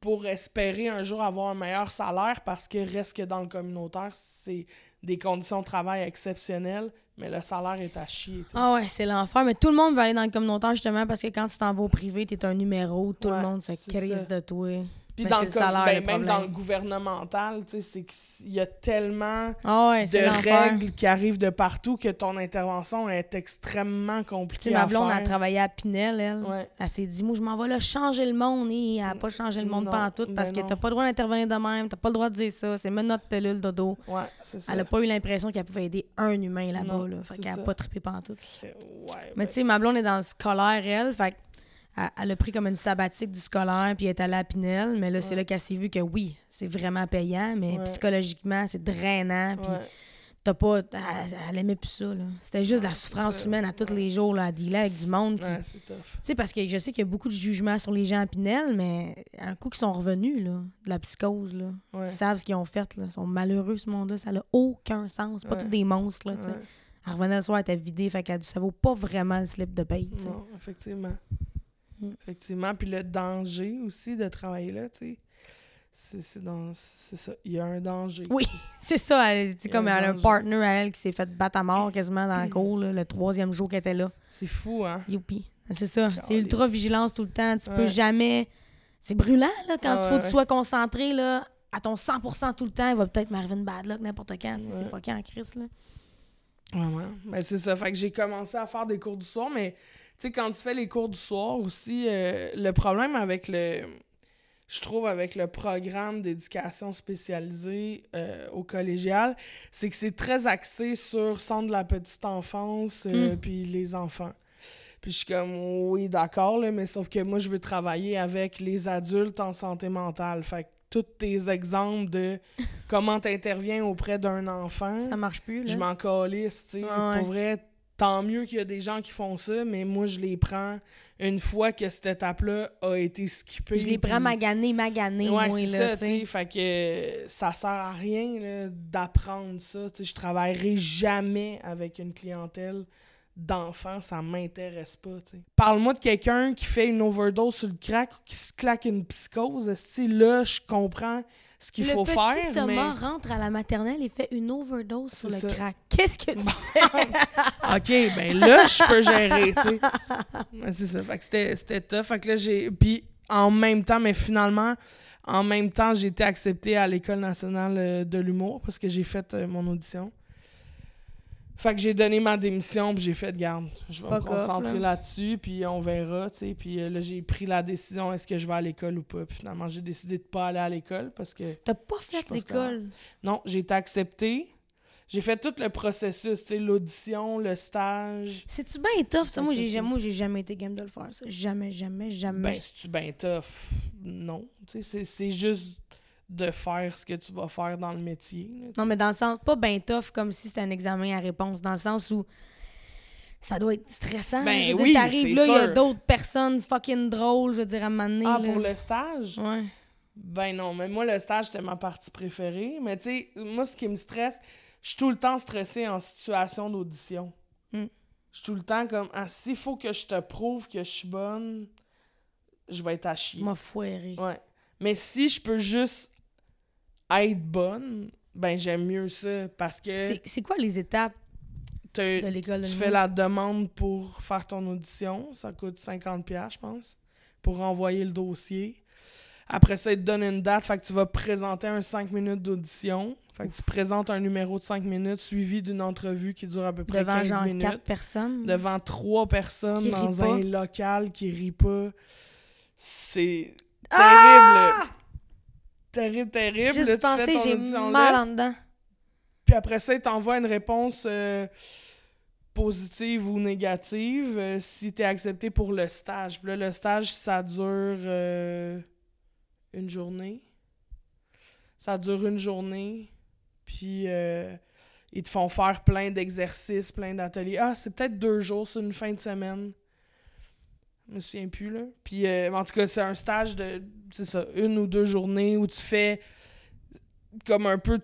pour espérer un jour avoir un meilleur salaire, parce que reste que dans le communautaire, c'est des conditions de travail exceptionnelles, mais le salaire est à chier, tu sais. Ah ouais, c'est l'enfer. Mais tout le monde veut aller dans le communautaire justement parce que quand tu t'en vas au privé, t'es un numéro, tout Ouais, le monde se crise ça. de toi. Puis Mais dans le, salaire, ben, le même dans le gouvernemental, tu c'est qu'il y a tellement Ah ouais, de règles qui arrivent de partout que ton intervention est extrêmement Tu compliquée sais, ma blonde a travaillé à Pinel, elle. Ouais. Elle s'est dit, moi, je m'en vais là changer le monde. Et elle n'a pas changé le monde Non, pas en tout parce ben que t'as pas le droit d'intervenir de même, t'as pas le droit de dire ça. C'est notre pilule, dodo. Ouais, c'est ça. Elle a pas eu l'impression qu'elle pouvait aider un humain là-bas. Là. Fait qu'elle a ça. pas trippé pantoute. Mais ben, tu sais, ma blonde est dans le scolaire, elle. Fait elle, elle a pris comme une sabbatique du scolaire, puis elle est allée à Pinel. Mais là, c'est là qu'elle s'est vue que oui, c'est vraiment payant, mais Ouais. psychologiquement, c'est drainant. Puis t'as pas. Elle, elle aimait plus ça, là. C'était juste de la souffrance humaine à tous les jours, là, à dealer avec du monde. qui- c'est tough. Tu sais, parce que je sais qu'il y a beaucoup de jugements sur les gens à Pinel, mais un coup qu'ils sont revenus, là, de la psychose, là. Ils savent ce qu'ils ont fait, là. Ils sont malheureux, ce monde-là. Ça n'a aucun sens. C'est pas tous des monstres, là, tu sais. Elle revenait le soir, elle était vidée, fait qu'elle ça vaut pas vraiment le slip de paye. Non, effectivement. Mm. Effectivement. Puis le danger aussi de travailler là, tu sais. C'est dans- ça. Il y a un danger. Oui, c'est ça. Elle, c'est comme un elle a un partner à elle qui s'est fait battre à mort quasiment dans la cour, là, le troisième jour qu'elle était là. C'est fou, hein? Youpi. C'est ça. C'est ultra vigilance tout le temps. Tu peux Ouais. jamais. C'est brûlant, là, quand Ah il faut que tu ouais. sois concentré, là, à ton 100% tout le temps. Il va peut-être m'arriver une bad luck n'importe quand. C'est Ouais. fucking en crise, là. Vraiment. Ben, c'est ça. Fait que j'ai commencé à faire des cours du soir, mais sais, quand tu fais les cours du soir aussi, euh, le problème avec le. Je trouve avec le programme d'éducation spécialisée euh, au collégial, c'est que c'est très axé sur centre de la petite enfance euh, Mm. puis les enfants. Puis je suis comme, oui, d'accord, mais sauf que moi, je veux travailler avec les adultes en santé mentale. Fait que tous tes exemples de comment tu interviens auprès d'un enfant, Ça marche plus, là. je m'en calisse, tu sais. Ouais. Pour vrai, tant mieux qu'il y a des gens qui font ça, mais moi, je les prends une fois que cette étape-là a été skippée. Je les prends puis- magané, magané, Ouais, c'est là, ça, tu sais. Fait que ça sert à rien d'apprendre ça. Tu sais, je travaillerai jamais avec une clientèle d'enfants, ça m'intéresse pas. Parle-moi de quelqu'un qui fait une overdose sur le crack ou qui se claque une psychose. là, je comprends ce qu'il le faut petit faire, Thomas mais... rentre à la maternelle et fait une overdose sur le ça. crack. Qu'est-ce que tu fais? OK, ben là, je peux gérer, tu sais. C'est ça. Fait que c'était, c'était tough. Fait que là, j'ai... Puis en même temps, mais finalement, en même temps, j'ai été acceptée à l'École nationale euh, de l'humour parce que j'ai fait euh, mon audition. Fait que j'ai donné ma démission, puis j'ai fait de garde. Je vais me off, concentrer là. là-dessus, puis on verra, tu sais. Puis euh, là, j'ai pris la décision, est-ce que je vais à l'école ou pas. Puis finalement, j'ai décidé de pas aller à l'école parce que, T'as pas fait l'école. non, j'ai été acceptée. J'ai fait tout le processus, tu sais, l'audition, le stage. C'est-tu bien tough, ça? Moi, j'ai jamais, moi, j'ai jamais été game de le faire, ça. Jamais, jamais, jamais. Ben, c'est-tu ben tough? Non. Tu sais, c'est- c'est juste de faire ce que tu vas faire dans le métier. là, non, mais dans le sens, pas bien tough comme si c'était un examen à réponse, dans le sens où ça doit être stressant. Ben je veux dire, oui, t'arrives là, il y a d'autres personnes fucking drôles, je veux dire, à donné, Ah, là. pour le stage? Ouais. Ben non, mais moi, le stage, c'était ma partie préférée. Mais tu sais, moi, ce qui me stresse, je suis tout le temps stressée en situation d'audition. Mm. Je suis tout le temps comme, ah, s'il faut que je te prouve que je suis bonne, je vais être à chier. M'a foiré. Ouais. Mais si je peux juste être bonne, ben j'aime mieux ça parce que C'est quoi les étapes de l'école de tu fais la demande pour faire ton audition. Ça coûte 50$, piastres, je pense, pour envoyer le dossier. Après ça, ils te donnent une date. Fait que tu vas présenter un 5 minutes d'audition. Fait que tu présentes un numéro de 5 minutes suivi d'une entrevue qui dure à peu près Devant 15 genre minutes. quatre personnes? Devant trois personnes Qui dans un pas? local qui rit pas. C'est. Ah! Terrible, terrible. Juste Là, tu fais ton j'ai mal là. en dedans. Puis après ça, il t'envoie une réponse euh, positive ou négative euh, si t'es accepté pour le stage. Puis là, le stage, ça dure euh, une journée. Ça dure une journée. Puis euh, ils te font faire plein d'exercices, plein d'ateliers. Ah, c'est peut-être deux jours, c'est une fin de semaine. Je me souviens plus, là. Puis euh, en tout cas, c'est un stage de, c'est ça, une ou deux journées où tu fais comme un peu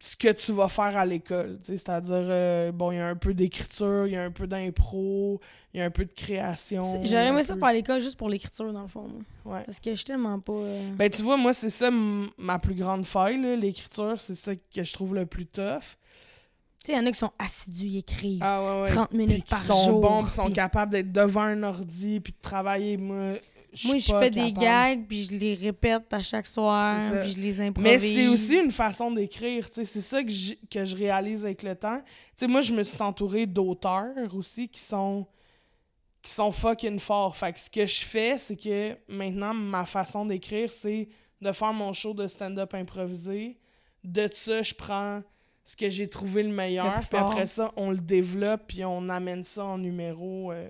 ce que tu vas faire à l'école. C'est-à-dire, euh, bon, il y a un peu d'écriture, il y a un peu d'impro, il y a un peu de création. J'aurais aimé ça faire l'école juste pour l'écriture, dans le fond. moi. Ouais. Parce que je suis tellement pas. euh, Ben, tu vois, moi, c'est ça ma plus grande faille, l'écriture. C'est ça que je trouve le plus tough. Tu sais, il y en a qui sont assidus, ils écrivent Ah ouais, ouais. 30 Puis minutes par sont jour. bons, puis sont capables d'être devant un ordi, puis de travailler. Moi, je Moi, je fais des gags, puis je les répète à chaque soir, puis je les improvise. Mais c'est aussi une façon d'écrire, tu sais, c'est ça que, que je réalise avec le temps. Tu sais, moi, je me suis entourée d'auteurs aussi qui sont qui sont fucking forts. Fait que ce que je fais, c'est que maintenant, ma façon d'écrire, c'est de faire mon show de stand-up improvisé. De ça, je prends ce que j'ai trouvé le meilleur, Le puis après ça, on le développe, puis on amène ça en numéro euh,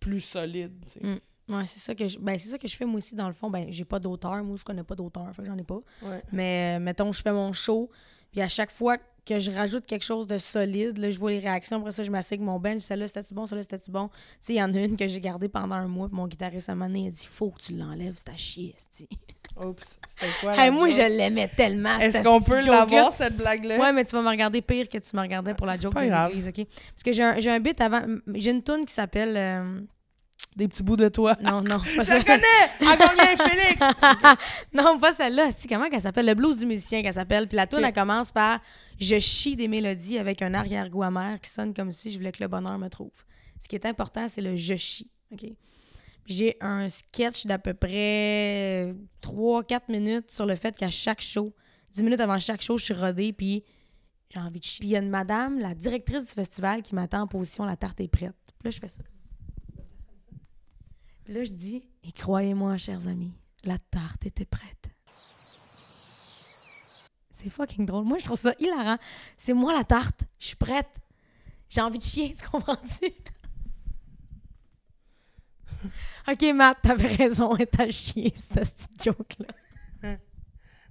plus solide, tu sais. Mm. Ouais, c'est ça que je ben c'est ça que je fais moi aussi dans le fond. Ben j'ai pas d'auteur, moi je connais pas d'auteur, fait j'en ai pas. Ouais. Mais euh, mettons je fais mon show, puis à chaque fois que je rajoute quelque chose de solide, là, je vois les réactions, après ça je m'assieds avec mon bench, celle-là c'était bon, celle-là c'était bon. Tu sais, il y en a une que j'ai gardée pendant un mois, puis mon guitariste à un moment donné, il a dit faut que tu l'enlèves, c'est à chier. Oups, c'était quoi Hey, moi joke? je l'aimais tellement. Est-ce qu'on peut l'avoir, cette blague-là? Ouais, mais tu vas me regarder pire que tu me regardais pour la joke de OK? Parce que j'ai un, j'ai un bit avant. J'ai une tune qui s'appelle. euh, Des petits bouts de toi. Non, non, pas Je ça. la connais! Elle Félix! non, pas celle-là. Comment qu'elle s'appelle? Le blues du musicien qu'elle s'appelle. Puis la tune, elle commence par Je chie des mélodies avec un arrière-goût amer qui sonne comme si je voulais que le bonheur me trouve. Ce qui est important, c'est le je chie. OK? J'ai un sketch d'à peu près 3-4 minutes sur le fait qu'à chaque show, 10 minutes avant chaque show, je suis rodée, puis j'ai envie de chier. Puis il y a une madame, la directrice du festival, qui m'attend en position La tarte est prête. Puis là, je fais ça. Là, je dis Et croyez-moi, chers amis, la tarte était prête. C'est fucking drôle. Moi, je trouve ça hilarant. C'est moi la tarte. Je suis prête. J'ai envie de chier, tu comprends-tu? ok, Matt, t'avais raison, elle t'a chier, cette petite joke-là.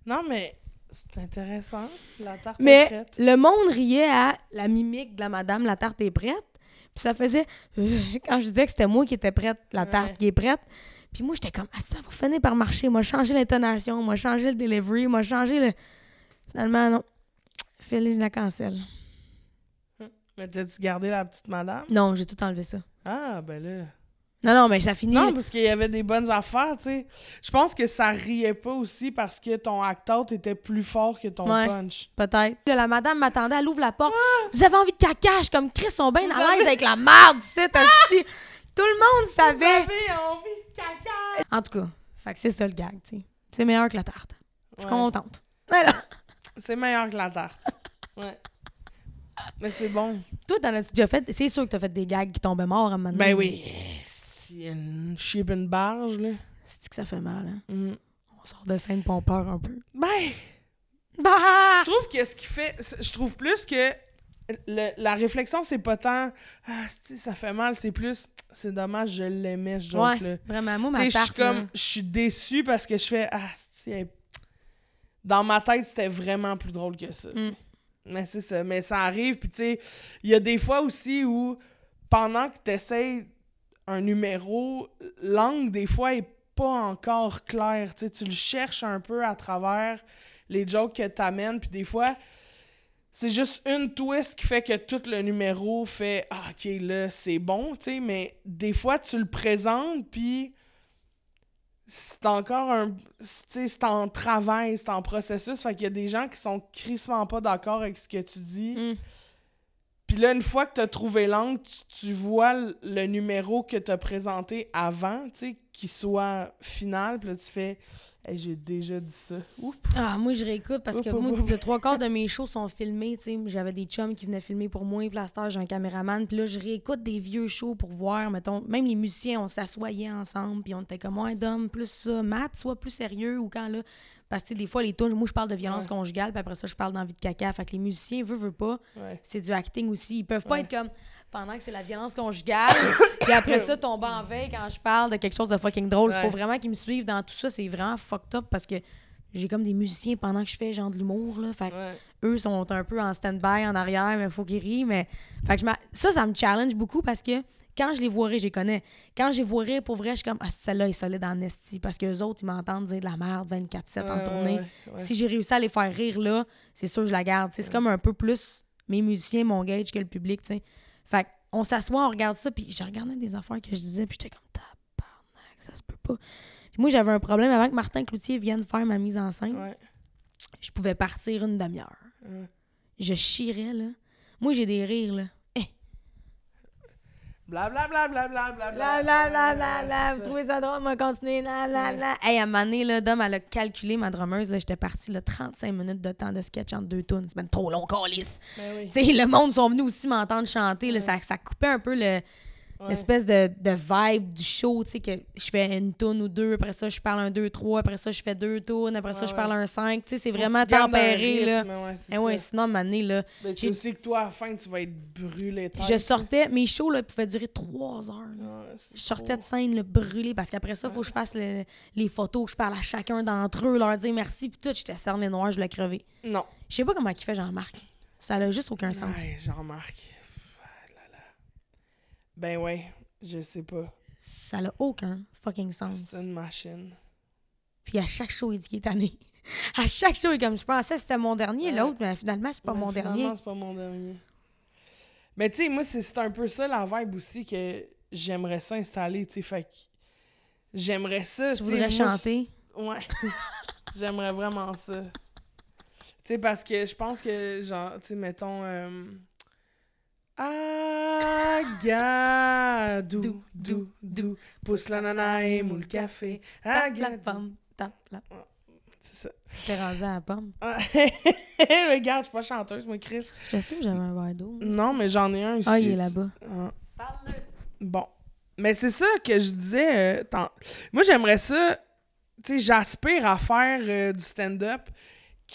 Non, mais c'est intéressant. La tarte est Mais prête. le monde riait à la mimique de la madame, la tarte est prête. Puis ça faisait euh, quand je disais que c'était moi qui était prête, la tarte Ouais. qui est prête. Puis moi, j'étais comme, ah, ça va finir par marcher. Moi, changer l'intonation, moi, changer le delivery, moi, changer le. Finalement, non. Félix, je la cancelle. Mais t'as-tu gardé la petite madame? Non, j'ai tout enlevé ça. Ah, ben là. Non, non, mais ça finit. Non, parce qu'il y avait des bonnes affaires, tu sais. Je pense que ça riait pas aussi parce que ton act-out était plus fort que ton Ouais. punch. Peut-être. La madame m'attendait, elle ouvre la porte. Vous avez envie de cacache, comme Chris sont bien à l'aise avez- avec la merde, c'est asti. Tout le monde savait. Vous avez envie de caca! En tout cas, fait que c'est ça le gag, tu sais. C'est meilleur que la tarte. Je suis Ouais. contente. Voilà. C'est meilleur que la tarte. Ouais. Mais c'est bon. Toi, t'en as déjà fait? C'est sûr que t'as fait des gags qui tombaient morts à un moment donné. Ben oui. C'est une chip une barge, là. C'est que ça fait mal, hein? Mm. On sort de scène pis on peur un peu. Ben, Bah! je trouve que ce qui fait. Je trouve plus que le- la réflexion, c'est pas tant. Ah, si ça fait mal, c'est plus. C'est dommage, je l'aimais, ce joke-là. Ouais, vraiment. Moi, ma je suis là, comme. Je suis déçue parce que je fais. Ah, si, elle- Dans ma tête, c'était vraiment plus drôle que ça. Mm. Mais c'est ça. Mais ça arrive. Puis, tu sais, il y a des fois aussi où, pendant que tu essaies un numéro, l'angle, des fois, est pas encore clair. Tu le cherches un peu à travers les jokes que t'amènes. Puis, des fois, c'est juste une twist qui fait que tout le numéro fait Ah, ok, là, c'est bon, tu. Mais des fois, tu le présentes, puis c'est encore un. C'est en travail, c'est en processus. Fait qu'il y a des gens qui sont crissement pas d'accord avec ce que tu dis. Mm. Puis là, une fois que tu as trouvé l'angle, tu, tu vois le, numéro que tu as présenté avant, tu sais, qui soit final. Puis là, tu fais Hey, j'ai déjà dit ça. Oups. Ah, moi, je réécoute parce que moi, le trois quarts de mes shows sont filmés. tu sais. J'avais des chums qui venaient filmer pour moi. Puis là, j'ai un caméraman. Puis là, je réécoute des vieux shows pour voir. Mettons, même les musiciens, on s'assoyait ensemble. Puis on était comme, ouais, Dom, plus ça. Matt, sois plus sérieux. Ou quand là. Parce que des fois, les tunes, moi, je parle de violence Ouais. conjugale. Puis après ça, je parle d'envie de caca. Fait que les musiciens, veulent, veulent pas. Ouais. C'est du acting aussi. Ils peuvent pas Ouais. être comme pendant que c'est la violence conjugale. puis après ça, tomber en veille quand je parle de quelque chose de fucking drôle. Faut vraiment qu'ils me suivent dans tout ça. C'est vraiment fucked up parce que j'ai comme des musiciens pendant que je fais genre de l'humour. Là. Fait que eux sont un peu en stand-by en arrière, mais faut qu'ils rient. Mais... Fait que je ça, ça me challenge beaucoup parce que quand je les vois rire, je les connais. Quand je les vois rire, pour vrai, je suis comme, ah, celle-là est solide en esti. Parce que les autres, ils m'entendent dire de la merde 24-7 en tournée. ouais, ouais. Si j'ai réussi à les faire rire là, c'est sûr que je la garde. C'est comme un peu plus mes musiciens, mon gage que le public. tu sais. Fait on s'assoit, on regarde ça, puis je regardais des affaires que je disais, puis j'étais comme tabarnak, ça se peut pas. Puis moi, j'avais un problème avant que Martin Cloutier vienne faire ma mise en scène. Ouais. Je pouvais partir une demi-heure. Ouais. Je chierais, là. Moi, j'ai des rires, là. Bla bla bla bla bla bla La la la la la, C'est vous trouvez ça drôle, m'a continué, la la la. Hey, à un moment donné, là, Dom, elle a calculé ma drummeuse, là, j'étais partie, là, 35 minutes de temps de sketch entre deux tunes. C'est même trop long, calice. Ben oui. Tu sais, le monde sont venus aussi m'entendre chanter, là, ça, ça coupait un peu le, Ouais. l'espèce de, de vibe du show, tu sais, que je fais une tune ou deux, après ça, je parle un deux, trois, après ça, je fais deux tunes, après ça, je parle un cinq, tu sais, c'est vraiment tempéré, là. rythme, ouais, c'est Eh sinon, donné, là, j'ai- tu sais que toi, à la fin, tu vas être brûlé tête, je là. sortais, mes shows, là, pouvaient durer trois heures, là. C'est Je sortais de scène, le brûlé, parce qu'après ça, il faut que je fasse le- les photos, que je parle à chacun d'entre eux, leur dire merci, puis tout. J'étais cerné noir, je l'ai crevé. Non. Je sais pas comment il fait Jean-Marc. Ça a juste aucun sens. Ouais, Jean-Marc. Ben ouais, je sais pas. Ça a aucun fucking sens. C'est une machine. Puis à chaque show, il dit qu'il est tanné. À chaque show, il est comme je pensais que c'était mon dernier, Ouais. l'autre, mais finalement, c'est pas Mais mon finalement, dernier. c'est pas mon dernier. Mais tu sais, moi, c'est un peu ça la vibe aussi que j'aimerais ça installer, tu sais. Fait que j'aimerais ça. Tu voudrais moi, chanter? Ouais. J'aimerais vraiment ça. Tu sais, parce que je pense que, genre, tu sais, mettons. Euh... Agadou, Dou, dou, dou, pousse la nana et moule le café. Tape la Agadou. pomme. Tape la... C'est ça. T'es rendu à la pomme. Ah, mais regarde, je suis pas chanteuse, moi, Chris. Je sûr que j'avais un verre d'eau. Non, mais j'en ai un ici. Ah, il est là-bas. Ah. Parle-le. Bon. Mais c'est ça que je disais. euh, tant- Moi, j'aimerais ça. Tu sais, j'aspire à faire euh, du stand-up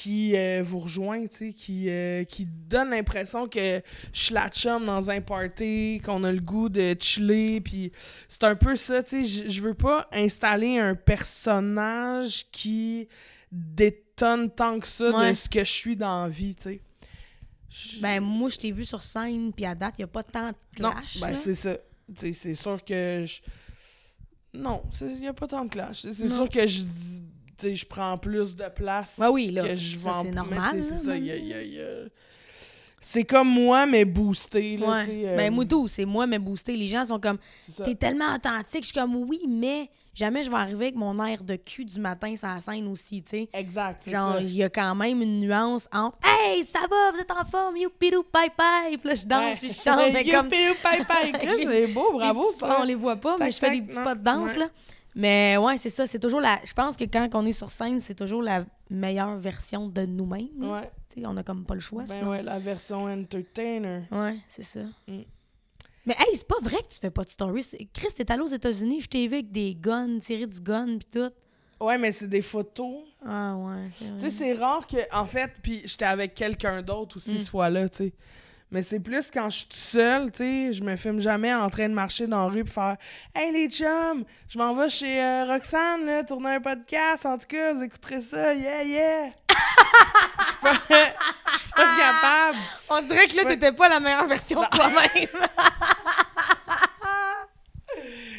qui euh, vous rejoint, qui, euh, qui donne l'impression que je suis la chum dans un party, qu'on a le goût de chiller, puis c'est un peu ça, tu sais, je- veux pas installer un personnage qui détonne tant que ça Ouais. de ce que je suis dans la vie, tu sais. Ben, moi, je t'ai vu sur scène, puis à date, il n'y a pas tant de non, clash. ben là. c'est ça. C'est sûr que je... Non, il n'y a pas tant de clash. C'est Non. sûr que je dis- tu sais, je prends plus de place Ouais, oui, là, que je vends c'est normal, C'est ça, il y a- maintenant. il y a- il y a- C'est comme moi, mais boosté. Là, Ouais. euh, Ben, moi, tout, c'est moi, mais boosté. Les gens sont comme, t'es tellement authentique. Je suis comme, oui, mais jamais je vais arriver avec mon air de cul du matin sur la scène aussi, tu sais. Exact, Genre, il y a quand même une nuance entre Hey, ça va, vous êtes en forme, youpidou, bye bye. Puis là, je danse, puis je chante. mais comme... Youpidou, c'est beau, bravo, Les petits- ça. On les voit pas, mais je fais tac, des petits non, pas de danse, ouais. là. Mais ouais, c'est ça. C'est toujours la. Je pense que quand on est sur scène, c'est toujours la, meilleure version de nous-mêmes. Ouais. On a comme pas le choix, Ben sinon. ouais, la version entertainer. Ouais, c'est ça. Mm. Mais hey, c'est pas vrai que tu fais pas de stories. Chris, t'es allé aux États-Unis, je t'ai vu avec des guns, tirer du gun pis tout. Ouais, mais c'est des photos. Ah ouais, c'est Tu sais, c'est rare que, en fait, puis j'étais avec quelqu'un d'autre aussi Mm. ce fois-là, tu sais. Mais c'est plus quand je suis seule, tu sais, je me filme jamais en train de marcher dans la rue pour faire Hey les chums, je m'en vais chez euh, Roxane, là, tourner un podcast, en tout cas, vous écouterez ça, yeah, yeah! Je suis pas, je suis pas capable! On dirait que là, t'étais pas la meilleure version de toi-même.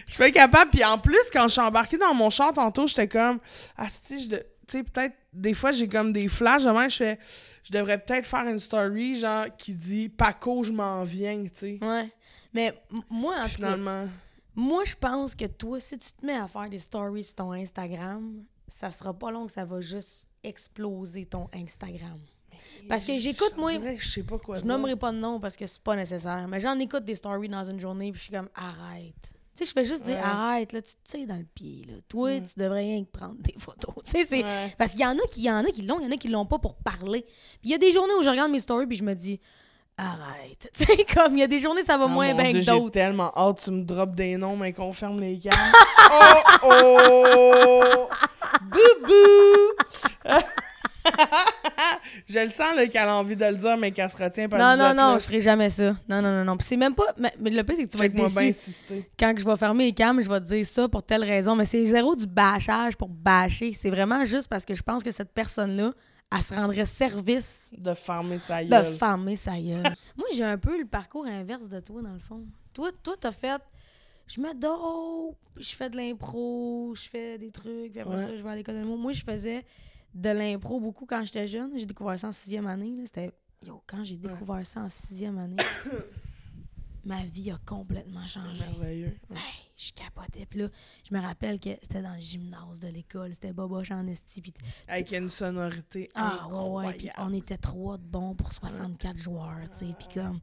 Je suis pas capable, puis en plus, quand je suis embarquée dans mon char tantôt, j'étais comme Ah, si, je. de- Tu sais, peut-être, des fois, j'ai comme des flashs, je fais Je devrais peut-être faire une story, genre, qui dit Paco, je m'en viens, tu sais. ouais. Mais moi, en tout cas, Finalement. moi, je pense que toi, si tu te mets à faire des stories sur ton Instagram, ça sera pas long que ça va juste exploser ton Instagram. Parce que j'écoute, moi- Je sais pas quoi Je nommerai pas de nom parce que c'est pas nécessaire. Mais j'en écoute des stories dans une journée puis je suis comme arrête. Tu sais, je fais juste dire Ouais. arrête, là, tu te tires dans le pied. Là. Toi, Mm. tu devrais rien que prendre des photos. Tu sais. Ouais. Parce qu'il y en a qui y en a qui l'ont, il y en a qui l'ont pas pour parler. Puis il y a des journées où je regarde mes stories puis je me dis arrête. Tu sais, comme il y a des journées ça va Oh moins bien Dieu, que J'ai d'autres. tellement hâte, tu me drops des noms, mais qu'on ferme les cams. oh oh! Boubou! je le sens là, qu'elle a envie de le dire, mais qu'elle se retient parce Non, que non, non, là. je ferai jamais ça. Non, non, non, non. Puis c'est même pas. Mais, mais le pire, c'est que tu vas être déçu. quand je vais fermer les cams, je vais te dire ça pour telle raison. Mais c'est zéro du bâchage pour bâcher. C'est vraiment juste parce que je pense que cette personne-là, elle se rendrait service De fermer sa de gueule. fermer sa gueule. Moi, j'ai un peu le parcours inverse de toi, dans le fond. Toi, toi, t'as fait. Je me dope, je fais de l'impro, je fais des trucs, puis après Ouais. ça, je vais à l'école de l'humour. Moi, je faisais de l'impro beaucoup quand j'étais jeune. J'ai découvert ça en sixième année. là. C'était. Yo, quand j'ai découvert ça en sixième année, ma vie a complètement C'est changé. merveilleux. Hey, je capotais. Puis là, je me rappelle que c'était dans le gymnase de l'école. C'était boboche en esti. Avec une sonorité ah, ouais, ouais. Puis on était trois de bons pour 64 joueurs, tu sais. Puis comme,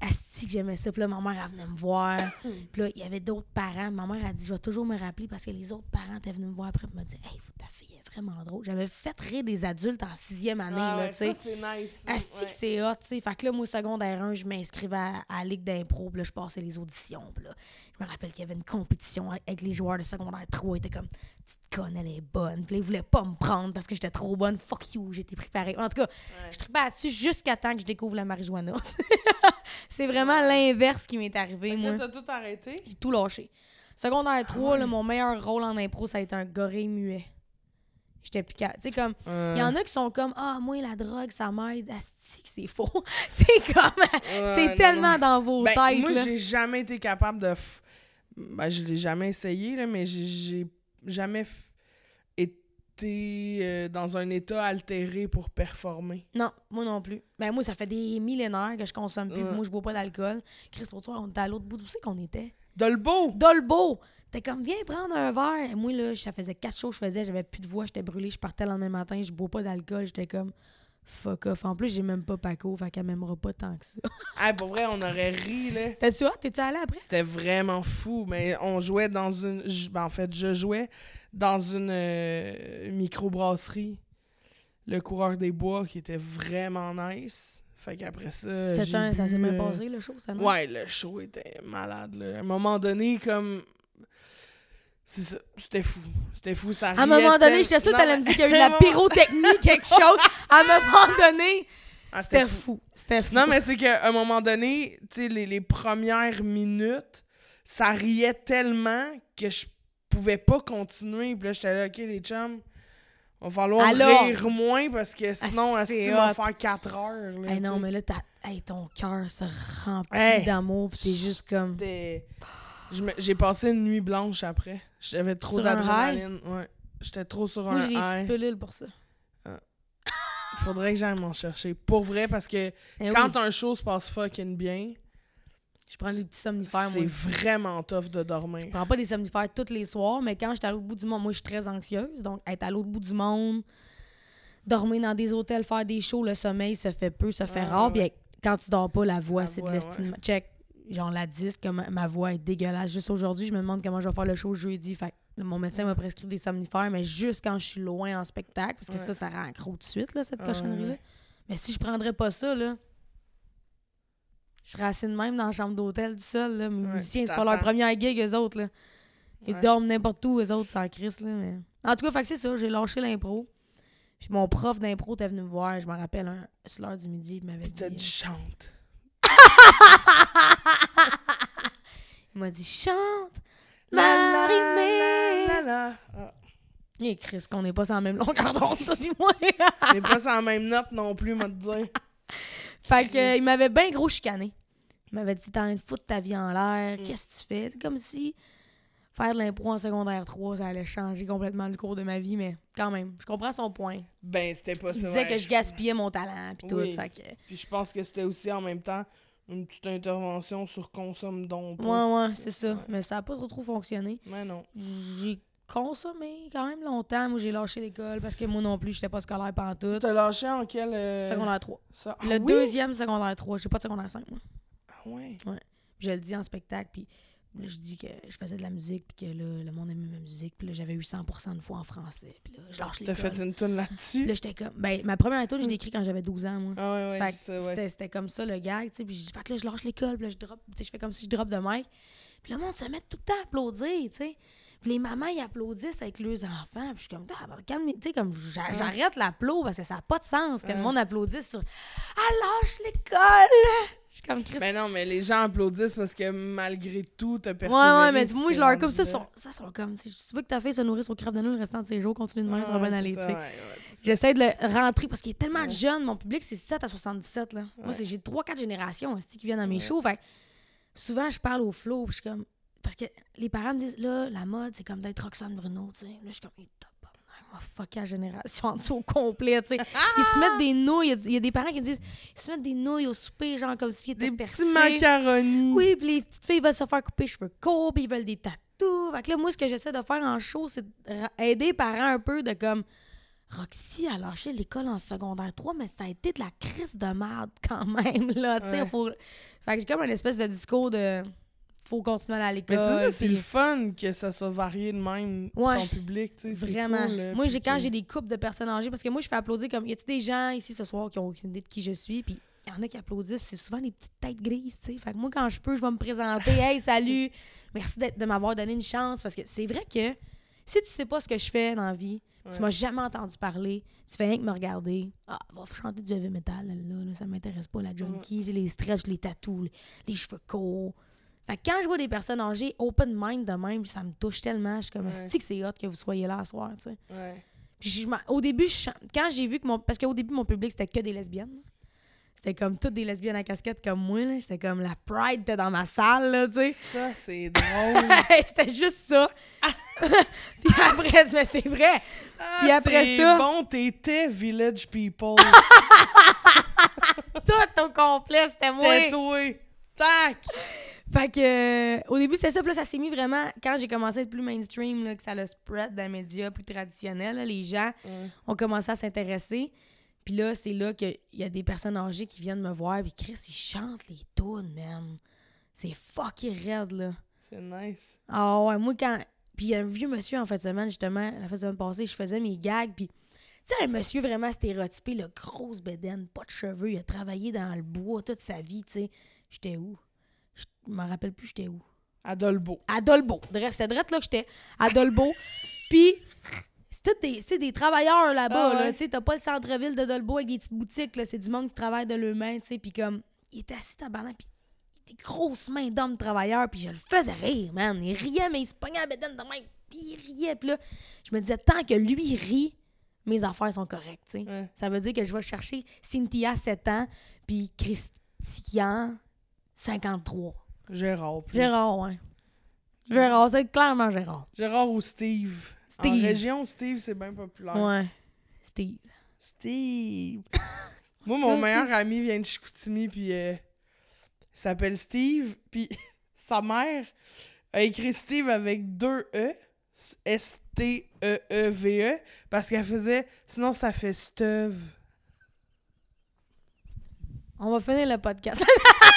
asti que j'aimais ça. Puis là, ma mère, elle venait me voir. Puis là, il y avait d'autres parents. Ma mère a dit, je vais toujours me rappeler parce que les autres parents étaient venus me voir après et me dire, hey, ta fille vraiment drôle. J'avais fait rire des adultes en sixième année, Ah là, ouais, tu sais. c'est nice. Asti Ouais. que c'est hot, tu sais. Fait que là, moi, au secondaire 1, je m'inscrivais à, à la Ligue d'impro, puis là, je passais les auditions, puis là, je me rappelle qu'il y avait une compétition avec les joueurs de secondaire 3, ils étaient comme, petite conne, elle est bonne, puis là, ils voulaient pas me prendre parce que j'étais trop bonne, fuck you, j'étais préparée. En tout cas, je tripais là-dessus jusqu'à temps que je découvre la marijuana. c'est vraiment l'inverse qui m'est arrivé, Fait moi. t'as tout arrêté? J'ai tout lâché. Secondaire 3, là, mon meilleur rôle en impro, ça a été un gorille muet. J'étais plus capable. Tu sais, comme, il y en a qui sont comme Ah, moi, la drogue, ça m'aide. Asti, c'est faux. c'est comme. c'est non, tellement dans vos Ben, têtes. moi, j'ai jamais été capable de. f- Ben, je l'ai jamais essayé, là, mais j'ai- jamais f- été euh, dans un état altéré pour performer. Non, moi non plus. Ben, moi, ça fait des millénaires que je consomme plus. Moi, je bois pas d'alcool. Chris, soir, on était à l'autre bout. Où c'est qu'on était? Dolbeau! Dolbeau! T'es comme, viens prendre un verre. Et moi, là, ça faisait quatre choses que je faisais. J'avais plus de voix. J'étais brûlée. Je partais le lendemain matin. Je bois pas d'alcool. J'étais comme, fuck off. En plus, j'ai même pas Paco. Fait qu'elle m'aimera pas tant que ça. Ah, pour vrai, on aurait ri, là. Hot? T'es-tu allé après? C'était vraiment fou. Mais on jouait dans une. ben, en fait, je jouais dans une euh, microbrasserie. Le coureur des bois qui était vraiment nice. Fait qu'après ça. Ça, ça s'est même euh, passé, le show, ça, non? Ouais, le show était malade. Là. À un moment donné, comme. C'est ça. C'était fou. C'était fou. Ça À un moment donné, j'étais sûre que t'allais me dire qu'il y a eu de la pyrotechnie, quelque chose. À un moment donné, Ah, c'était fou. C'était fou. Non, mais c'est qu'à un moment donné, tu sais, les, les premières minutes, ça riait tellement que je pouvais pas continuer. Puis là, j'étais là, OK, les chums, va falloir Alors? rire moins parce que sinon, Asti, Asti c'est va faire 4 heures. Là, Hey, non, mais là, hey, ton cœur se remplit Hey. d'amour, pis t'es juste comme. J'ai passé une nuit blanche après. J'avais trop d'adrénaline. Ouais. J'étais trop sur Moi, un j'ai des high. petites pilules pour ça. Faudrait que j'aille m'en chercher. Pour vrai, parce que Eh quand oui, un show se passe fucking bien, je prends des petits somnifères, c'est vraiment tough de dormir. Je prends pas des somnifères tous les soirs, mais quand j'étais à l'autre bout du monde, moi, je suis très anxieuse. Donc, être à l'autre bout du monde, dormir dans des hôtels, faire des shows, le sommeil se fait peu, se fait Ouais, rare. Puis quand tu dors pas, la voix, c'est de l'estime. Check. Genre la disque, ma, ma voix est dégueulasse. Juste aujourd'hui, je me demande comment je vais faire le show jeudi. Fait mon médecin m'a prescrit des somnifères, mais juste quand je suis loin en spectacle, parce que Ouais. ça, ça rend accro de suite, là, cette Ah ouais, cochonnerie-là. Mais si je prendrais pas ça, là, je serais assis de même dans la chambre d'hôtel du sol, là. Mes Ouais, musiciens, c'est pas leur première gig, eux autres, là. Ils dorment n'importe où, eux autres, sans Chris, là. Mais... En tout cas, fait que c'est ça, j'ai lâché l'impro. Puis mon prof d'impro était venu me voir, je me rappelle, un, c'est l'heure du midi, il m'avait dit... t'as dit chante. Il m'a dit, chante, La, la, la, la. Ah, Et Chris, qu'on n'est pas sur la même longueur d'onde, toi et moi. T'es pas sur la même note non plus, te dire. fait que, il m'avait bien gros chicané. Il m'avait dit, t'es en train de foutre ta vie en l'air, Mm. qu'est-ce que tu fais? C'est comme si faire de l'impro en secondaire 3, ça allait changer complètement le cours de ma vie, mais quand même, je comprends son point. Ben, c'était pas Il ça. disait ouais, que je gaspillais mon talent, puis tout. Fait que, Puis je pense que c'était aussi en même temps une petite intervention sur consomme donc. ouais, ouais, c'est ça. Ouais. Mais ça a pas trop, trop fonctionné. Mais non. J'ai consommé quand même longtemps. Moi, j'ai lâché l'école parce que moi non plus, j'étais pas scolaire pendant tout. T'as lâché en quel. euh, Secondaire 3. ça? Le Ah oui? deuxième secondaire 3. J'ai pas de secondaire 5, moi. Ah ouais. Je le dis en spectacle, puis là, je dis que je faisais de la musique, puis que là, le monde aimait ma musique, puis là, j'avais eu 100% de fois en français, puis là, je lâche T'as fait une tune là-dessus? là, j'étais comme... Ben, ma première tune, je l'ai écrite quand j'avais 12 ans, moi. Ah ouais, ouais, c'était- comme ça, le gag, tu sais, puis je- fait que là, je lâche l'école, puis là, je drop, tu sais, je fais comme si je drop de mic. Puis le monde se met tout le temps à applaudir, tu sais. Puis les mamans, ils applaudissent avec leurs enfants. Puis je suis comme, Ah, ben, calme tu sais, comme, j'arrête l'applaud parce que ça n'a pas de sens que le monde applaudisse sur Ah, lâche l'école! Je suis comme, Chris. Ben non, mais les gens applaudissent parce que malgré tout, t'as Ouais, persévéré. ouais, mais moi, je leur coupe ça. sont- Ça, sont comme, tu veux que ta fille se nourrisse au crève de nous le restant de ses jours, continue de même, ça va Ouais, bien aller, ouais, ouais. J'essaie de le rentrer parce qu'il a tellement de Ouais. jeunes. Mon public, c'est 7 à 77. Là. Moi, Ouais. j'ai 3-4 générations aussi, qui viennent à mes Ouais. shows. Fait que souvent, je parle au flow. Je suis comme. Parce que les parents me disent, là, la mode, c'est comme d'être Roxane Bruno. tu sais. Là, je suis comme, Eh, tabarnak, moi, fuck la génération en dessous au complet. tu sais. Ils se mettent des nouilles. Il y a- il y, a des parents qui me disent, ils se mettent des nouilles au souper, genre comme s'ils étaient Des percés. petits macaronis. Oui, puis les petites filles veulent se faire couper les cheveux courts, puis ils veulent des tatous. Fait que là, moi, ce que j'essaie de faire en show, c'est aider les parents un peu de comme. Roxy a lâché l'école en secondaire 3, mais ça a été de la crise de merde quand même, là. Tu sais, Ouais. faut. Fait que j'ai comme une espèce de discours de. Faut continuer à aller à Mais l'école. c'est ça, c'est puis- le fun que ça soit varié de même, Ouais. ton public, tu sais. Vraiment. cool, moi, j'ai quand j'ai des couples de personnes âgées, parce que moi, je fais applaudir comme. Y a-tu des gens ici ce soir qui ont aucune idée de qui je suis? Puis il y en a qui applaudissent, puis c'est souvent des petites têtes grises, tu sais. Fait que moi, quand je peux, je vais me présenter. Hey, salut! Merci de m'avoir donné une chance, parce que c'est vrai que si tu sais pas ce que je fais dans la vie, Ouais. tu m'as jamais entendu parler, tu fais rien que me regarder. Ah, va chanter du heavy metal, là, là, là, ça m'intéresse pas, la junkie. J'ai les stretches, les tatous, les cheveux courts. Fait que quand je vois des personnes âgées open mind de même, ça me touche tellement. Je suis comme, Ouais. que c'est hot que vous soyez là ce soir, tu sais? Ouais. Puis je au début, je quand j'ai vu que mon. Parce qu'au début, mon public, c'était que des lesbiennes. C'était comme toutes des lesbiennes à casquette comme moi. là. C'était comme la Pride était dans ma salle, là, tu sais. Ça, c'est drôle. c'était juste ça. Puis après, mais c'est vrai. Puis Ah, après c'est ça- bon, t'étais Village People. Tout au complet, c'était moi. Tac! Fait que, euh, au début, c'était ça. Puis là, ça s'est mis vraiment, quand j'ai commencé à être plus mainstream, là, que ça le spread dans les médias plus traditionnels, là, les gens Ouais. ont commencé à s'intéresser. Puis là, c'est là qu'il y a des personnes âgées qui viennent me voir. Puis Chris, ils chantent les tunes, man. C'est fucking raide, là. C'est nice. Ah ouais, moi, quand. Puis il y a un vieux monsieur en fin de semaine, justement, la fin de semaine passée, je faisais mes gags. Puis, tu sais, un monsieur vraiment stéréotypé, le grosse bédaine, pas de cheveux, il a travaillé dans le bois toute sa vie, tu sais. J'étais où? Je me rappelle plus, j'étais où? À Dolbeau. à Dolbeau. C'était direct là que j'étais, à Dolbeau. Puis, c'est des, c'est des travailleurs là-bas, Ah ouais. là. Tu sais, t'as pas le centre-ville de Dolbeau avec des petites boutiques. C'est du monde qui travaille de leurs mains, tu sais. Puis comme, il était assis tabarnak, puis des grosses mains d'hommes travailleurs, puis je le faisais rire, man. Il riait, mais il se pognait à la bédaine de même, puis il riait. Puis là, je me disais, tant que lui il rit, mes affaires sont correctes. Ouais. Ça veut dire que je vais chercher Cynthia, 7 ans, puis Christian, 53. Gérard. plus. Gérard, ouais. Gérard, c'est clairement Gérard. Gérard ou Steve. En Steve. région, Steve, c'est bien populaire. Ouais. Steve. Steve. Moi, mon meilleur ami vient de Chicoutimi, puis euh, il s'appelle Steve, puis sa mère a écrit Steve avec deux E, S-T-E-E-V-E, parce qu'elle faisait, sinon ça fait Steve. On va finir le podcast.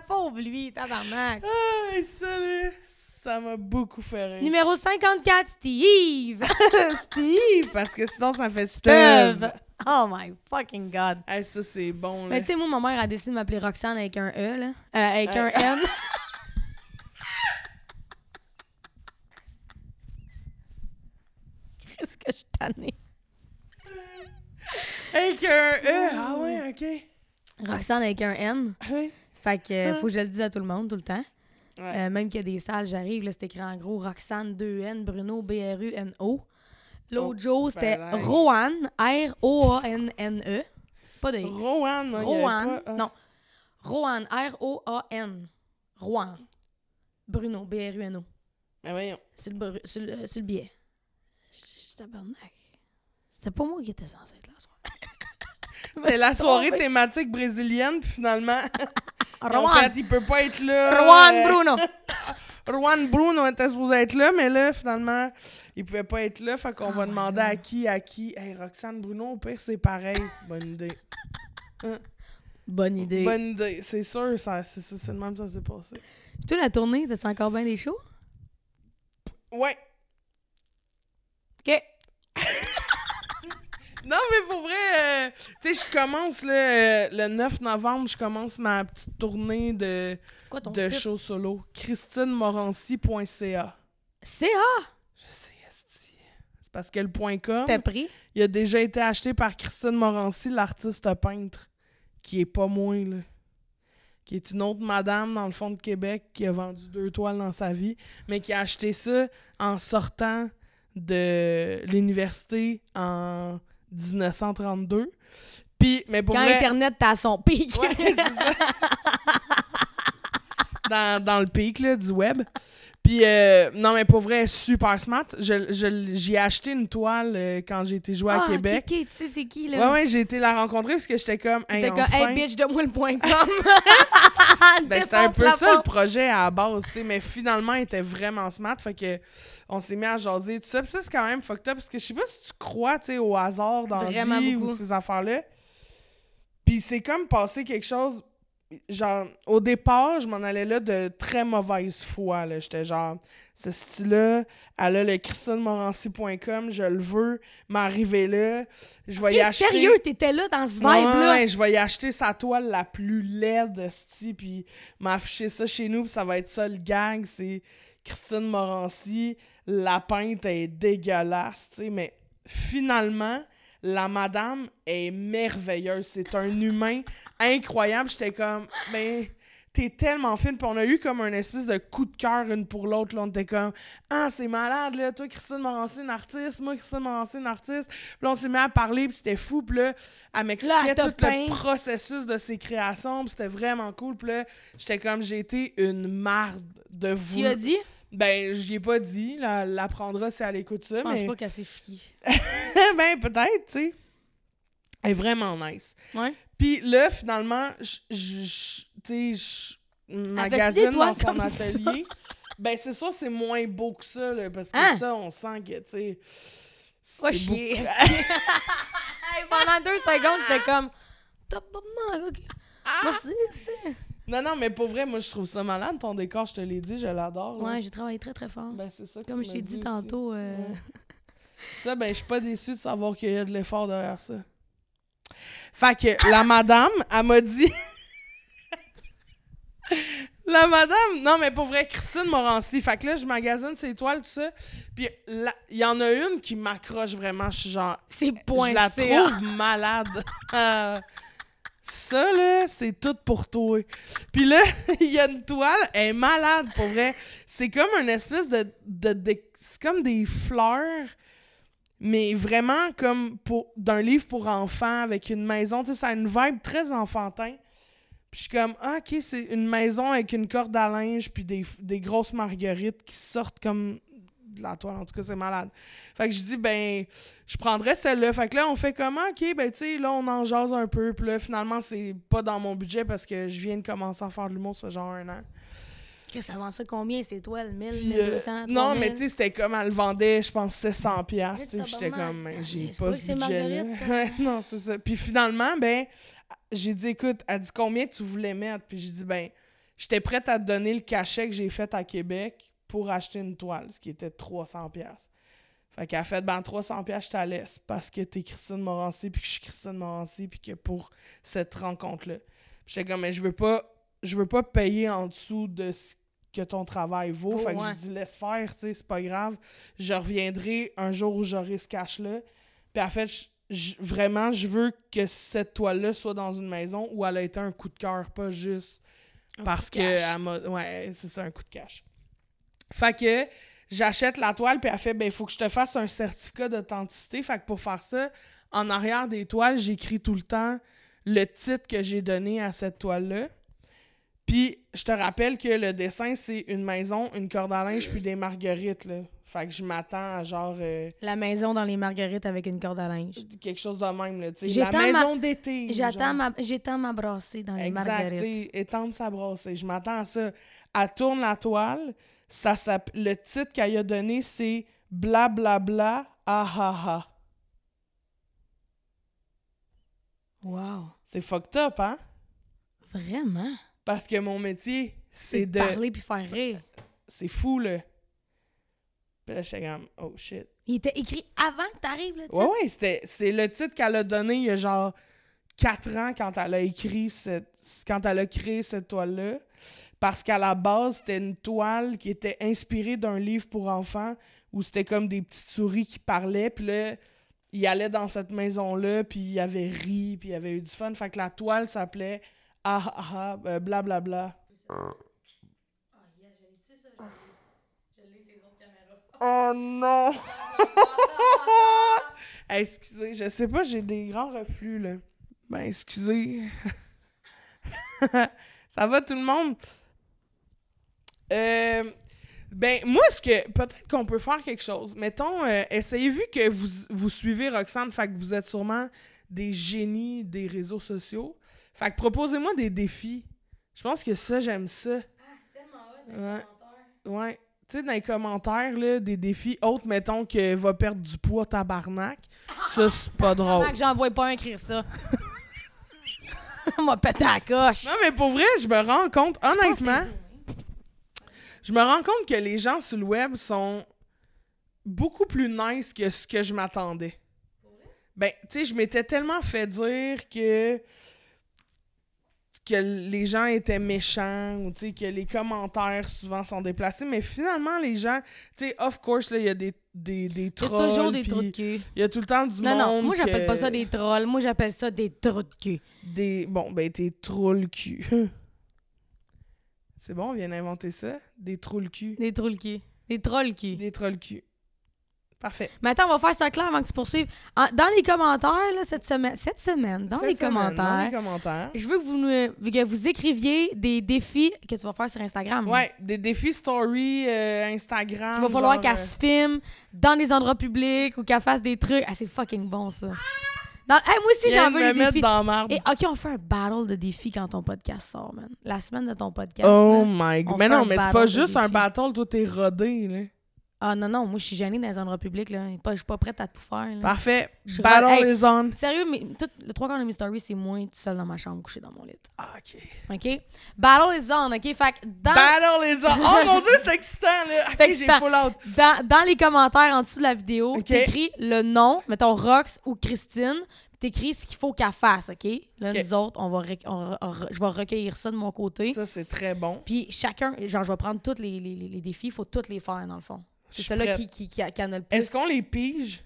Pauvre lui, tabarnak. Ah, ça, là, Ça m'a beaucoup fait rire. Numéro 54, Steve. Steve, parce que sinon ça fait Steve. Oh my fucking God. Hey, ça, c'est bon, là. Mais tu sais, moi, ma mère a décidé de m'appeler Roxane avec un E, là. Euh, avec un N. Qu'est-ce que je suis tannée? Avec un E. Ah ouais, OK. Roxane avec un N. Oui. Fait que euh, Ah. faut que je le dise à tout le monde tout le temps. Ouais. Euh, même qu'il y a des salles, j'arrive, là, c'est écrit en gros Roxane 2N, Bruno B-R-U-N-O. L'autre Oh, jour, c'était ben. Rohan, R-O-A-N-N-E. Pas de X. Rowan, non, Rohan, pas- non. Rohan, R-O-A-N. Rohan. Bruno, B-R-U-N-O. Mais voyons. Sur le, billet. Je je- tabarnak. C'était pas moi qui étais censé être là ce soir. C'était la soirée thématique brésilienne, puis finalement, en fait, il peut pas être là. Rohan Euh, Bruno. Juan Bruno était supposé être là, mais là, finalement, il pouvait pas être là. Fait qu'on Oh va my demander God. à qui, à qui. Hey, Roxane Bruno, au pire, c'est pareil. Bonne idée. Bonne idée. Bonne idée. C'est sûr, ça, c'est, c'est, c'est le même que ça s'est passé. Toi, la tournée, t'as-tu encore bien des shows? Ouais. OK. Non, mais pour vrai, euh, tu sais, je commence là, euh, le 9 novembre, je commence ma petite tournée de, quoi ton de site? show solo? christinemorancy.ca. CA! Je sais, esti. C'est parce que le point .com, T'as pris? il a déjà été acheté par Christine Morancy, l'artiste peintre, qui est pas moi, là. Qui est une autre madame dans le fond de Québec qui a vendu deux toiles dans sa vie, mais qui a acheté ça en sortant de l'université en 1932. Puis, mais pour Quand vrai, Internet t'as son pic. Ouais, dans, dans le pic là, du web. Puis, euh, non, mais pour vrai, super smart. Je, je- j'y ai acheté une toile euh, quand j'ai été jouer à Ah, Québec. ok, tu sais c'est qui, Ouais, là? ouais, j'ai été la rencontrer parce que j'étais comme, hey, T'es comme, enfin. hey bitch, donne-moi le point com. Ben, c'était un peu ça le projet à la base, tu sais, mais finalement, il était vraiment smart, fait que on s'est mis à jaser tout ça. Puis ça, c'est quand même fucked up, parce que je sais pas si tu crois, tu sais, au hasard dans la vie beaucoup. ou ces affaires-là. Puis c'est comme passé quelque chose, genre, au départ, je m'en allais là de très mauvaise foi, là. J'étais genre, ce style-là, elle a le christinemorancy.com, je le veux, m'arriver là, je vais y acheter... sérieux, t'étais là dans ce vibe-là? ouais, je vais y acheter sa toile la plus laide, sti, puis m'afficher ça chez nous, puis ça va être ça le gag, c'est Christine Morancy, la peinte est dégueulasse, tu sais, mais finalement, la madame est merveilleuse, c'est un humain incroyable, j'étais comme, ben... T'es tellement fine, puis on a eu comme un espèce de coup de cœur une pour l'autre. On était comme Ah, c'est malade, là. Toi, Christine Morancy, une artiste. Moi, Christine Morancy, une artiste. Puis là, on s'est mis à parler, puis c'était fou. Puis là, elle m'expliquait tout peint. le processus de ses créations, puis c'était vraiment cool. Puis là, j'étais comme J'ai été une marde de vous. Tu as dit? Ben, j'y ai pas dit. là, Elle l'apprendra si elle écoute ça. Je pense mais... pas qu'elle s'est chiquée. ben, peut-être, tu sais. Elle est vraiment nice. Ouais. Puis là, finalement, je, tu sais, je magasine dans son atelier. ben, c'est sûr, c'est moins beau que ça, là, parce que Hein? ça, on sent que, tu sais... c'est Va chier. Pendant deux secondes, j'étais comme. Ah! C'est. Non, non, mais pour vrai, moi, je trouve ça malade, ton décor, je te l'ai dit, je l'adore. Ouais, j'ai travaillé très très fort. Ben, c'est ça que Comme je t'ai dit tantôt. euh, Ouais. Ça, ben, je suis pas déçue de savoir qu'il y a de l'effort derrière ça. Fait que la madame, elle m'a dit. la madame, non, mais pour vrai, Christine Morancy. Fait que là, je magasine ses toiles, tout ça. Puis là, il y en a une qui m'accroche vraiment. Je suis genre. C'est point je la CA. trouve malade. Euh, ça, là, c'est tout pour toi. Puis là, il y a une toile, elle est malade, pour vrai. C'est comme une espèce de... c'est comme des fleurs, mais vraiment comme pour d'un livre pour enfants, avec une maison. Tu sais, ça a une vibe très enfantin. Puis je suis comme, ah, OK, c'est une maison avec une corde à linge, puis des grosses marguerites qui sortent comme de la toile. En tout cas, c'est malade. Fait que je dis, ben, je prendrais celle-là. Fait que là, on fait comment? OK, ben, tu sais, là, on en jase un peu. Puis là, finalement, c'est pas dans mon budget parce que je viens de commencer à faire de l'humour, ça genre un an. Qu'est-ce que ça vend ça combien, ces toiles? 1000, Puis, euh, 1200, non, 3000? mais tu sais, c'était comme elle le vendait, je pense, 700 piastres. puis J'étais comme, ben, Ah, j'ai c'est pas ce. Marguerite, Ouais, non, c'est ça. Puis finalement, ben, j'ai dit, écoute, elle dit combien tu voulais mettre? Puis j'ai dit, ben, j'étais prête à te donner le cachet que j'ai fait à Québec pour acheter une toile, ce qui était 300$. pièces Fait qu'elle a fait, ben 300$, pièces je te laisse parce que t'es Christine Morancy, puis que je suis Christine Morancy, puis que pour cette rencontre-là. J'étais comme, mais je veux pas, je veux pas payer en dessous de ce que ton travail vaut. Oh, fait que ouais. je dis, laisse faire, tu sais, c'est pas grave. Je reviendrai un jour où j'aurai ce cash-là. Puis en fait, je- je- vraiment, je veux que cette toile-là soit dans une maison où elle a été un coup de cœur, pas juste Un parce que elle ouais, c'est ça un coup de cash. Fait que j'achète la toile puis elle fait ben il faut que je te fasse un certificat d'authenticité. Fait que pour faire ça, en arrière des toiles, j'écris tout le temps le titre que j'ai donné à cette toile-là. Puis je te rappelle que le dessin c'est une maison, une corde à linge puis des marguerites là. Fait que je m'attends à genre euh, La maison dans les marguerites avec une corde à linge. quelque chose de même là, tu sais, J'étends la ma- maison d'été. J'attends ma, j'étends ma brassée dans les Exact, marguerites. t'sais, étendre sa brassée. Je m'attends à ça. Elle tourne la toile. Ça, s'app- le titre qu'elle a donné, c'est Blablabla ah ah ah. Wow. C'est fucked up, hein? Vraiment? Parce que mon métier, C'est de parler puis faire rire. C'est fou, là. Puis là, j'étais comme, oh shit. Il était écrit avant que t'arrives, là, tu Ouais, ouais, c'était, c'est le titre qu'elle a donné il y a genre 4 ans quand elle a écrit cette, quand elle a créé cette toile-là. Parce qu'à la base, c'était une toile qui était inspirée d'un livre pour enfants où c'était comme des petites souris qui parlaient. Puis là, il allait dans cette maison-là, puis il avait ri, puis il avait eu du fun. Fait que la toile s'appelait Ah ah ah, euh, blablabla. Oh non! Excusez, je sais pas, j'ai des grands reflux, là. Ben, excusez. Ça va, tout le monde? Euh, ben, moi, ce que. Peut-être qu'on peut faire quelque chose. Mettons, euh, essayez, vu que vous, vous suivez Roxane, fait que vous êtes sûrement des génies des réseaux sociaux. Fait que proposez-moi des défis. Je pense que ça, j'aime ça. Ouais. Ouais. Tu sais, dans les commentaires, là, des défis autres, mettons que va perdre du poids tabarnak. Ça, c'est pas drôle. que j'envoie pas un écrire ça. M'a pété à la coche. Non, mais pour vrai, je me rends compte, honnêtement, je me rends compte que les gens sur le web sont beaucoup plus nice que ce que je m'attendais. Ben, tu sais, je m'étais tellement fait dire que que les gens étaient méchants ou tu sais que les commentaires souvent sont déplacés mais finalement les gens tu sais of course là il y a des des des trolls toujours des trous de cul. il y a tout le temps du Non, monde non, moi j'appelle que- pas ça des trolls, moi j'appelle ça des trous de cul. des bon ben t'es trop le cul c'est bon on vient d'inventer ça des trous le cul Des de cul. Des trolls cul. des trolls cul parfait Mais attends, on va faire ça clair avant que tu poursuives. En- dans les commentaires, là, cette semaine, cette semaine, dans Cette les semaine, commentaires, dans les commentaires je veux que vous, nous- que vous écriviez des défis que tu vas faire sur Instagram. ouais des défis story euh, Instagram Il va falloir genre, qu'elle euh, se filme dans des endroits publics ou qu'elle fasse des trucs. Ah, c'est fucking bon, ça. Dans- Hey, moi aussi, j'en veux me les mettre défis. dans. Et OK, on fait un battle de défis quand ton podcast sort, man. La semaine de ton podcast. Oh là. my god. Mais non, mais c'est pas juste un battle, toi t'es rodé, là. Ah non, non, moi, je suis gênée dans les endroits publics, là. Je suis pas prête à tout faire, là. Parfait. Battle. Hey. is on. Sérieux, mais tout, le trois quarts de mes stories, c'est moi tout seul dans ma chambre, couché dans mon lit. Ah, ok. OK? Battle is on, OK? Fait que dans, Battle is on. Oh mon dieu, c'est excitant, là. Ok, C'est j'ai full out. dans, dans les commentaires en dessous de la vidéo, t'écris le nom, mettons Rox ou Christine, t'écris ce qu'il faut qu'elle fasse, OK? Là, OK. nous autres, on va rec- on- on- je vais recueillir ça de mon côté. Ça, c'est très bon. Puis chacun, genre, je vais prendre tous les, les, les- les défis, il faut tous les faire, dans le fond. Je C'est prête. qui, qui, qui, a- qui en a le plus. Est-ce qu'on les pige?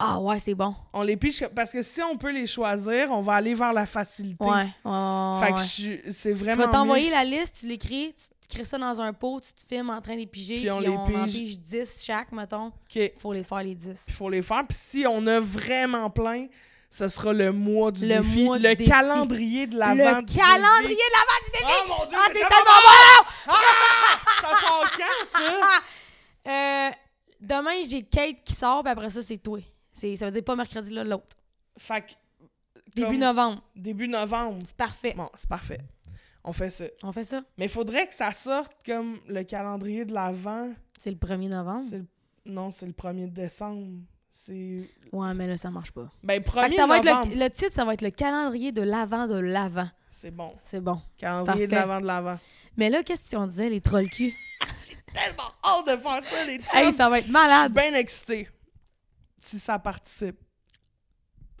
Ah ouais, c'est bon. On les pige parce que si on peut les choisir, on va aller vers la facilité. Ouais, ouais, Fait ouais. que je suis- c'est Je vraiment. vais t'envoyer la liste, tu l'écris, tu crées ça dans un pot, tu te filmes en train de les piger, Puis puis on on, les en pige. pige 10 chaque, mettons. mieux. OK. Il Faut les faire les 10. faut les faire. Puis si on a vraiment plein, ce sera le mois du Le défi. mois du le défi. calendrier de l'avant. Le du calendrier défi. de l'avant du défi! Oh mon dieu, Ah, c'est tellement tellement bon! Ça sort quand, ça? Euh, demain, j'ai Kate qui sort, puis après ça, c'est toi. C'est- Ça veut dire pas mercredi, là, l'autre. Fait que. Début novembre. Début novembre. C'est parfait. Bon, c'est parfait. On fait ça. On fait ça? Mais il faudrait que ça sorte comme le calendrier de l'avant. C'est le 1er novembre? C'est le- Non, c'est le 1er décembre. C'est. Ouais, mais là, ça marche pas. Ben, Fait 1er que ça va être novembre. le, le titre, ça va être le calendrier de l'avant de l'avant. C'est bon. C'est bon. Calendrier de l'avant de l'avant. Mais là, qu'est-ce qu'on disait, les trolls cul? J'ai tellement hâte de faire ça, les chums. Hey, ça va être Je suis malade. bien excité. Si ça participe.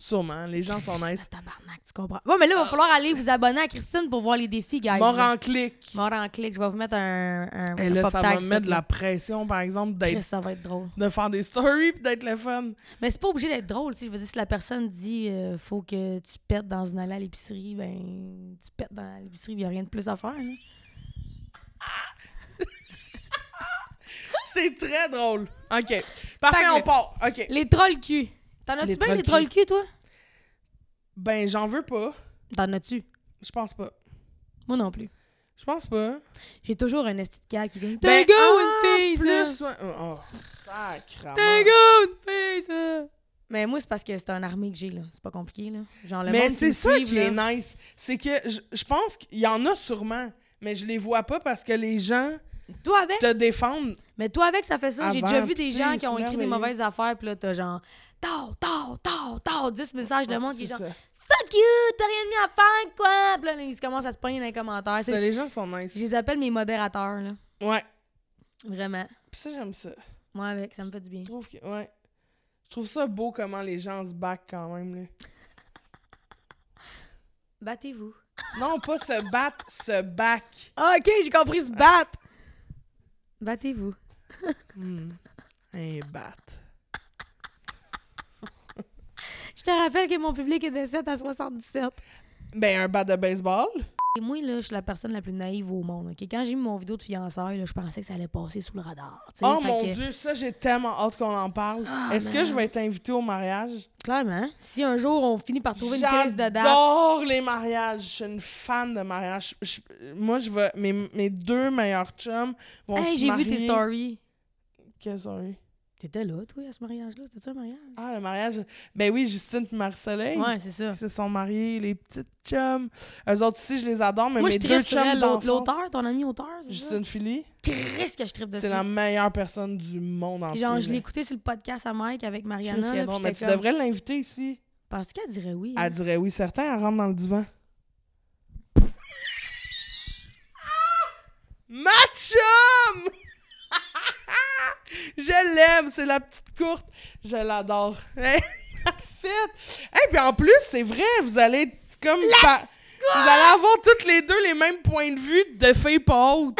Sûrement, les gens sont nice. tabarnak, tu comprends? Ouais, mais là, il va falloir aller vous abonner à Christine pour voir les défis, guys. Mort en clic. Mort en clic. Je vais vous mettre un, un, Et là, ça va me mettre de la pression, par exemple, d'être, ça va être drôle. de faire des stories pis d'être le fun. Mais c'est pas obligé d'être drôle, tu sais. Je veux dire, si la personne dit euh, faut que tu pètes dans une allée à l'épicerie, ben tu pètes dans l'épicerie, il y a rien de plus à faire. là. C'est très drôle. OK. Parfait, Fait que on part. OK. Les trolls cul. T'en as-tu bien trolls les trolls cul, toi? Ben, j'en veux pas. T'en as-tu? Je pense pas. Moi non plus. Je pense pas. J'ai toujours un esti de qui vient. Ben, T'es go ah, une fille, ça! plus, ouais. Oh. T'es go une fille, ça! Mais moi, c'est parce que c'est un armée que j'ai, là. C'est pas compliqué, là. Genre, le Mais monde c'est me ça suive, qui là. est nice. C'est que je, je pense qu'il y en a sûrement, mais je les vois pas parce que les gens Toi avec? te défendent. Mais toi avec, ça fait ça. J'ai déjà vu des gens qui ont écrit des mauvaises affaires, puis là, t'as genre, tard, tard, tard, tard, 10 messages de monde qui est genre, fuck you, t'as rien de mieux à faire, quoi? Puis là, ils commencent à se pogner dans les commentaires. Ça, les gens sont nice. Je les appelle mes modérateurs, là. Ouais. Vraiment. Puis ça, j'aime ça. Moi avec, ça me fait du bien. Je trouve que, ouais. Je trouve ça beau comment les gens se back quand même. Là. Battez-vous. Non, pas se battre, se back. Ah, ok, j'ai compris se battre. Battez-vous. Hmm. Un bat. Je te rappelle que mon public est de 7 à 77. Ben, un bat de baseball. Et moi, là, je suis la personne la plus naïve au monde. Quand j'ai mis mon vidéo de fiançailles, je pensais que ça allait passer sous le radar. Oh Fait mon que, dieu, ça, j'ai tellement hâte qu'on en parle. Ah, Est-ce que je vais être invitée au mariage? Clairement. Si un jour on finit par trouver une crise de date. J'adore les mariages. Je suis une fan de mariage. Je- moi, je vais. Mes, mes deux meilleurs chums vont Hey, se j'ai vu marier. tes stories. Quelle story? T'étais là, toi, à ce mariage-là? C'était-tu un mariage? Ah, le mariage. Ben oui, Justine et Marie-Soleil. Ouais, c'est ça. Ils se sont mariés, les petites chums. Eux autres aussi, je les adore, mais Moi, mes je deux chums d'enfance, l'auteur, ton ami auteur, c'est ça? Justine Philly, Chris que je tripe dessus. c'est la meilleure personne du monde entier. Genre, je l'ai écouté sur le podcast à Mike avec Mariana. c'est là, puis mais tu comme, devrais l'inviter ici. Parce qu'elle dirait oui. hein. Elle dirait oui, certain, elle rentre dans le divan. Ma chum! Je l'aime, c'est la petite courte. Je l'adore. Fait. Et puis en plus, c'est vrai, vous allez être comme pa- vous allez avoir toutes les deux les mêmes points de vue de filles pas hautes.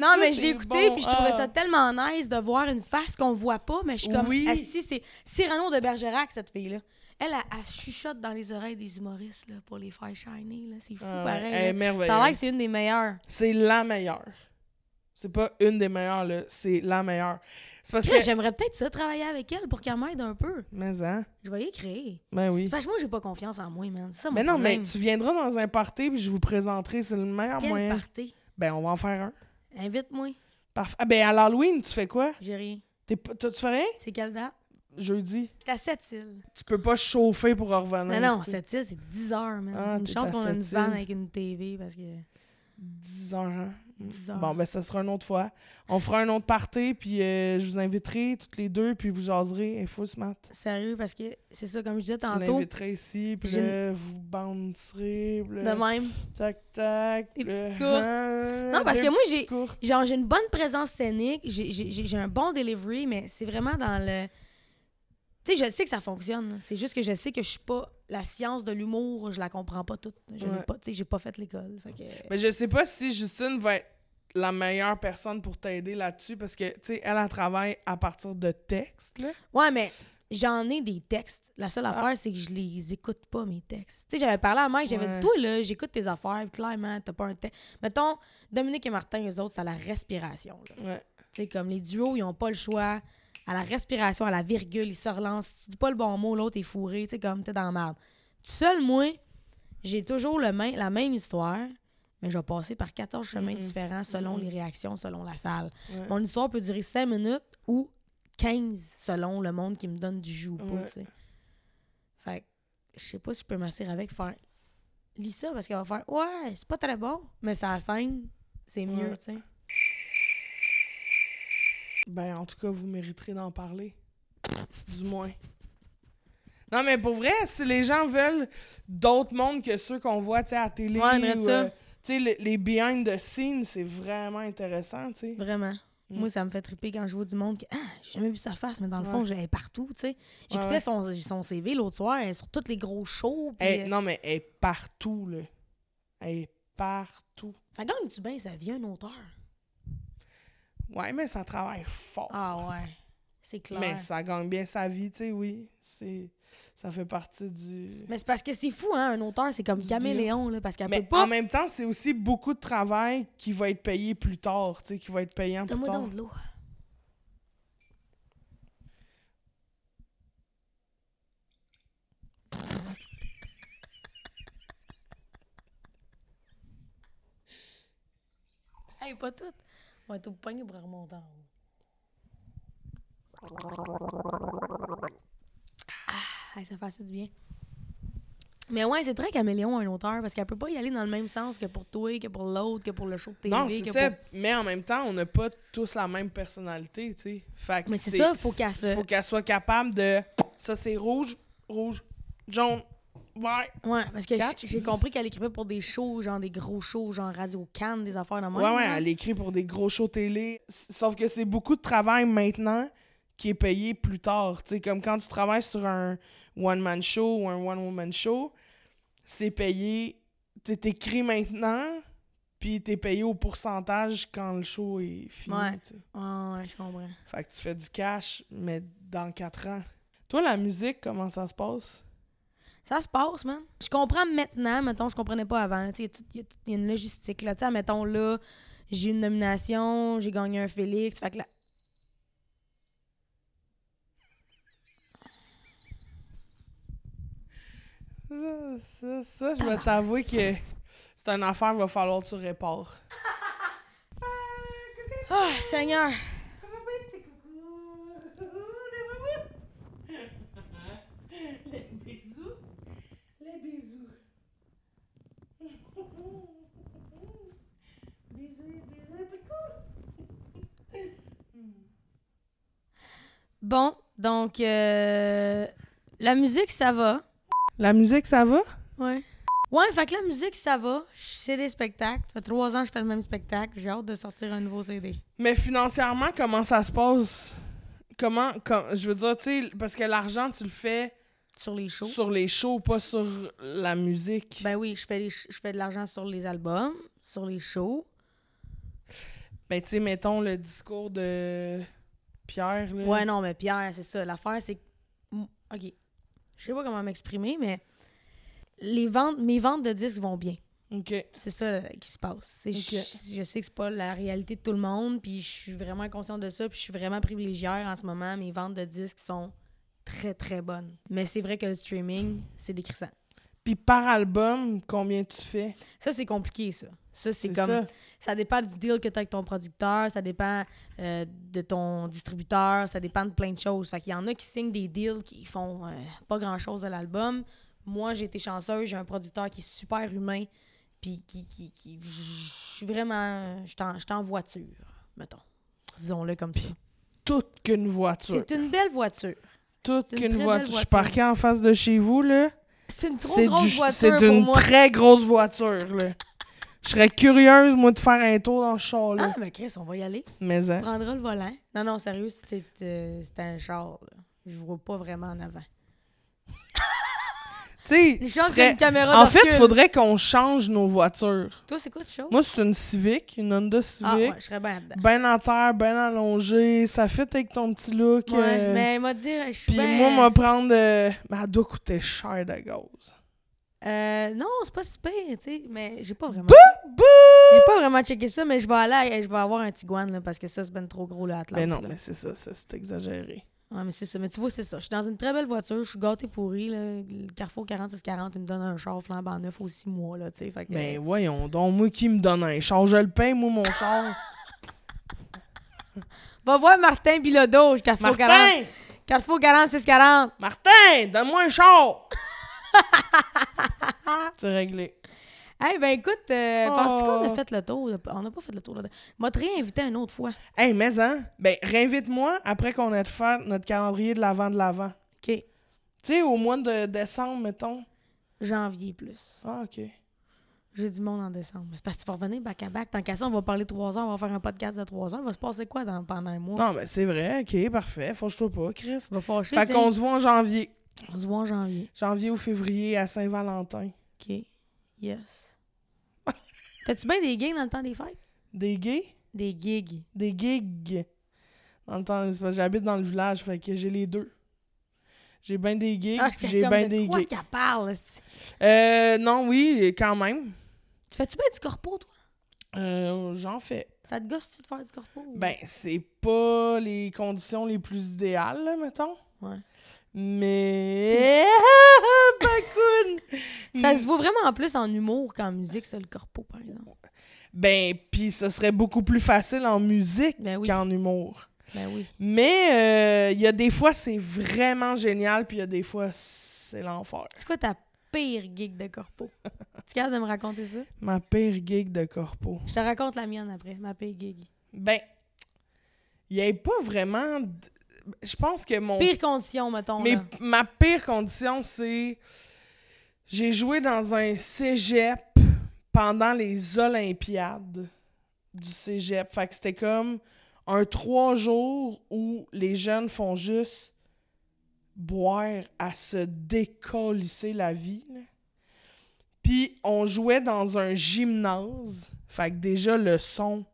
Non, Ça, mais j'ai écouté, bon. puis je trouvais Ah. ça tellement nice de voir une face qu'on voit pas, mais je suis comme, Oui. si c'est Cyrano de Bergerac, cette fille-là. Elle, elle, elle chuchote dans les oreilles des humoristes là, pour les faire shiner. là. C'est fou, Ah pareil. elle est merveilleuse. Ça a l'air que c'est une des meilleures. C'est la meilleure. C'est pas une des meilleures, là. C'est la meilleure. C'est parce que. J'aimerais peut-être ça, travailler avec elle pour qu'elle m'aide un peu. Mais hein? Je vais y créer. Ben oui. Parce que moi, j'ai pas confiance en moi, man. Ça mon Mais non, mais tu viendras dans un party puis je vous présenterai. C'est le meilleur Quel moyen. party? Ben, on va en faire un. Invite-moi. Parfait. Ah, ben, à l'Halloween, tu fais quoi? J'ai rien. T'es pas- tu fais rien? C'est quelle date? Jeudi. À Sept-Îles. Tu peux pas chauffer pour revenir. Non, non. Sept-Îles, c'est 10 heures, man. Ah, une chance qu'on a une vanne avec une TV parce que 10 heures, hein? 10 heures. Bon, ben, ça sera une autre fois. On fera un autre party, puis euh, je vous inviterai toutes les deux, puis vous jaserez. Et faut smart. Sérieux, parce que c'est ça, comme je disais tantôt, l'inviterai ici, puis là, vous bouncerez, puis de même. tac, tac. Des petites ah, Non, parce que moi, j'ai-. Genre, j'ai une bonne présence scénique, j'ai- j'ai j'ai- j'ai un bon delivery, mais c'est vraiment dans le. Tu sais, je sais que ça fonctionne. C'est juste que je sais que je suis pas. La science de l'humour, je la comprends pas toute. Je l'ai Ouais. pas, tu sais, j'ai pas fait l'école. Que. Mais je sais pas si Justine va être la meilleure personne pour t'aider là-dessus, parce que, tu sais, elle, elle travaille à partir de textes, là. Ouais, mais j'en ai des textes. La seule Ah. affaire, c'est que je les écoute pas, mes textes. Tu sais, j'avais parlé à Mike, j'avais Ouais. dit, toi, là, j'écoute tes affaires, puis clairement, t'as pas un texte. Mettons, Dominique et Martin, eux autres, c'est à la respiration. là. Ouais. Tu sais, comme les duos, ils ont pas le choix. À la respiration, à la virgule, ils se relancent. Si tu dis pas le bon mot, l'autre est fourré. Tu sais, comme t'es dans la merde. Tout seul, moi, j'ai toujours le la même histoire, mais je vais passer par 14 chemins différents selon les réactions, selon la salle. Ouais. Mon histoire peut durer 5 minutes ou 15 selon le monde qui me donne du jus ou pas, tu sais. Fait que, je sais pas si je peux m'asseoir avec faire lis ça parce qu'elle va faire ouais, c'est pas très bon, mais ça scène, c'est mieux, Ouais. tu sais. Ben, en tout cas, vous mériterez d'en parler. du moins. Non, mais pour vrai, si les gens veulent d'autres mondes que ceux qu'on voit, tu sais, à la télé Ouais, ou, ça. euh, tu Tu sais, le- les behind the scenes, c'est vraiment intéressant, tu sais. Vraiment. Mm. Moi, ça me fait triper quand je vois du monde que ah, j'ai jamais vu sa face, mais dans le fond, Ouais. j'allais partout, tu sais. J'écoutais ouais. son, son CV l'autre soir, elle est sur tous les gros shows. euh, non, mais elle est partout, là. Elle est partout. Ça gagne-tu bien sa vie, un auteur? Ouais, mais ça travaille fort. Ah ouais. C'est clair. mais ça gagne bien sa vie, tu sais, oui. C'est... Ça fait partie du... Mais c'est parce que c'est fou, hein, un auteur, c'est comme Du caméléon, là, parce qu'elle peut pas... en même temps, c'est aussi beaucoup de travail qui va être payé plus tard, tu sais, qui va être payant plus Donne-moi tard. donc de l'eau. Hey, pas tout. On va être au poignet pour remonter en haut. Ah, ça fait assez du bien. Mais ouais, c'est très caméléon, un auteur, parce qu'elle peut pas y aller dans le même sens que pour toi, que pour l'autre, que pour le show de TV. Non, c'est ça. pour- Mais en même temps, on n'a pas tous la même personnalité, tu sais. Fait que Mais c'est ça, faut qu'elle se- Faut qu'elle soit capable de... Ça, c'est rouge, rouge, jaune, vert. Ouais, parce que j'ai compris qu'elle écrivait pour des shows, genre des gros shows, genre Radio Cannes, des affaires même. Ouais, ouais, elle écrit pour des gros shows télé. Sauf que c'est beaucoup de travail maintenant qui est payé plus tard. Tu sais, comme quand tu travailles sur un one-man show ou un one-woman show, c'est payé. Tu t'écris maintenant, puis t'es payé au pourcentage quand le show est fini. Ouais. Ah, ouais, je comprends. Fait que tu fais du cash, mais dans 4 ans. Toi, la musique, comment ça se passe? Ça se passe, man. Je comprends maintenant, mettons, je comprenais pas avant. Il y y, a une logistique, là. Tu mettons, là, j'ai une nomination, j'ai gagné un Félix. Fait que là. Ça, ça, ça, je vais t'avouer que c'est une affaire, il va falloir que tu répares. Ah, Seigneur! Bon, donc, euh, la musique, ça va. La musique, ça va? Ouais. Ouais, fait que la musique, ça va. C'est des spectacles. Ça fait trois ans que je fais le même spectacle. J'ai hâte de sortir un nouveau CD. Mais financièrement, comment ça se passe? Comment, com- je veux dire, tu sais, parce que l'argent, tu le fais Sur les shows. sur les shows, pas sur la musique. Ben oui, je fais, les je fais de l'argent sur les albums, sur les shows. Ben, tu sais, mettons le discours de Pierre, là. Ouais, non, mais Pierre, c'est ça. L'affaire, c'est OK. Je sais pas comment m'exprimer, mais les ventes, mes ventes de disques vont bien. OK. C'est ça euh, qui se passe. Je sais que c'est pas la réalité de tout le monde, puis je suis vraiment consciente de ça, puis je suis vraiment privilégiée en ce moment. Mes ventes de disques sont très, très bonnes. Mais c'est vrai que le streaming, c'est décrissant. Puis par album, combien tu fais? Ça, c'est compliqué, ça. Ça, c'est comme. ça. Ça dépend du deal que tu as avec ton producteur, ça dépend euh, de ton distributeur, ça dépend de plein de choses. Fait qu'il y en a qui signent des deals qui font euh, pas grand-chose de l'album. Moi, j'ai été chanceuse, j'ai un producteur qui est super humain, puis qui... qui, qui je suis vraiment... Je suis en, voiture, mettons. Disons-le comme ça. Toute qu'une voiture. C'est une belle voiture. Toute qu'une voiture. belle Je suis voiture. parquée en face de chez vous, là. C'est une trop grosse du- voiture C'est pour une moi. très grosse voiture, là. Je serais curieuse, moi, de faire un tour dans ce char-là. Ah, mais Chris, on va y aller. Mais, hein. On prendra le volant. Non, non, sérieux, c'est euh, c'est un char. là. Je vois pas vraiment en avant. Tu sais, serait- caméra en fait, il faudrait qu'on change nos voitures. Toi, c'est quoi de chose? Moi, c'est une Civic, une Honda Civic. Ah, ouais, je serais bien dedans. Ben en terre, ben allongée. Ça fit avec ton petit look. Ouais, euh, mais m'a dit, je suis Puis ben- moi, m'a prendre. euh, Mais elle doit coûter cher de gaz. Euh, non, c'est pas si pire, tu sais, mais j'ai pas vraiment... Bouh! J'ai pas vraiment checké ça, mais je vais aller, je vais avoir un Tiguan, là, parce que ça, c'est ben trop gros, là, Atlas. Ben non, là. mais c'est ça, ça c'est exagéré. Ouais, mais c'est ça. Mais tu vois, c'est ça. Je suis dans une très belle voiture, je suis gâtée pourrie, là. Le Carrefour 4640, il me donne un char flambant neuf aux six mois, là, tu sais, fait que... Ben voyons donc, moi qui me donne un char, je le paye, moi, mon char. Va voir Martin Bilodeau, Carrefour 40... Martin! Carrefour 4640. Martin! Donne-moi un char! c'est réglé. Hey, ben écoute, euh, penses-tu qu'on a Oh. fait le tour? On n'a pas fait le tour. M'a te réinvité une autre fois. Hey, mais hein, ben réinvite-moi après qu'on ait fait notre calendrier de l'avant de l'avant. OK. Tu sais, au mois de décembre, mettons. Janvier plus. Ah, OK. J'ai du monde en décembre. C'est parce que tu vas revenir back à back. Tant qu'à ça, on va parler trois heures, on va faire un podcast de trois heures. Il va se passer quoi dans, pendant un mois? Non, mais c'est vrai. OK, parfait. Fâche-toi pas, Chris. On va fâcher. Fait qu'on se voit en janvier. on se voit en janvier. Janvier ou février à Saint-Valentin. OK. Yes. T'as-tu bien des gigs dans le temps des fêtes? Des gays? Des gigs. Des gigs. Dans le temps, c'est parce que j'habite dans le village, fait que j'ai les deux. J'ai bien des gigs, Ah, j'ai bien de des quoi gigs. qu'elle parle? c'est- Euh, non, oui, quand même. Tu fais-tu bien du corpo, toi? Euh, J'en fais. Ça te gosse-tu de faire du corpo? ou- Ben, c'est pas les conditions les plus idéales, là, mettons. Ouais. Mais. Bacoun! Ça se voit vraiment plus en humour qu'en musique, ça, le corpo, par exemple. Ben, puis ce serait beaucoup plus facile en musique Ben oui. qu'en humour. Ben oui. Mais euh, il y a des fois, c'est vraiment génial, puis il y a des fois, c'est l'enfer. C'est quoi ta pire gig de corpo? tu capable de me raconter ça? Ma pire gig de corpo. Je te raconte la mienne après, ma pire gig. Ben, il n'y a pas vraiment. d- Je pense que mon. Pire condition, mettons. Mais là. ma pire condition, c'est. J'ai joué dans un cégep pendant les Olympiades du cégep. Fait que c'était comme un trois jours où les jeunes font juste boire à se décollisser la vie. là. Puis on jouait dans un gymnase. Fait que déjà, le son,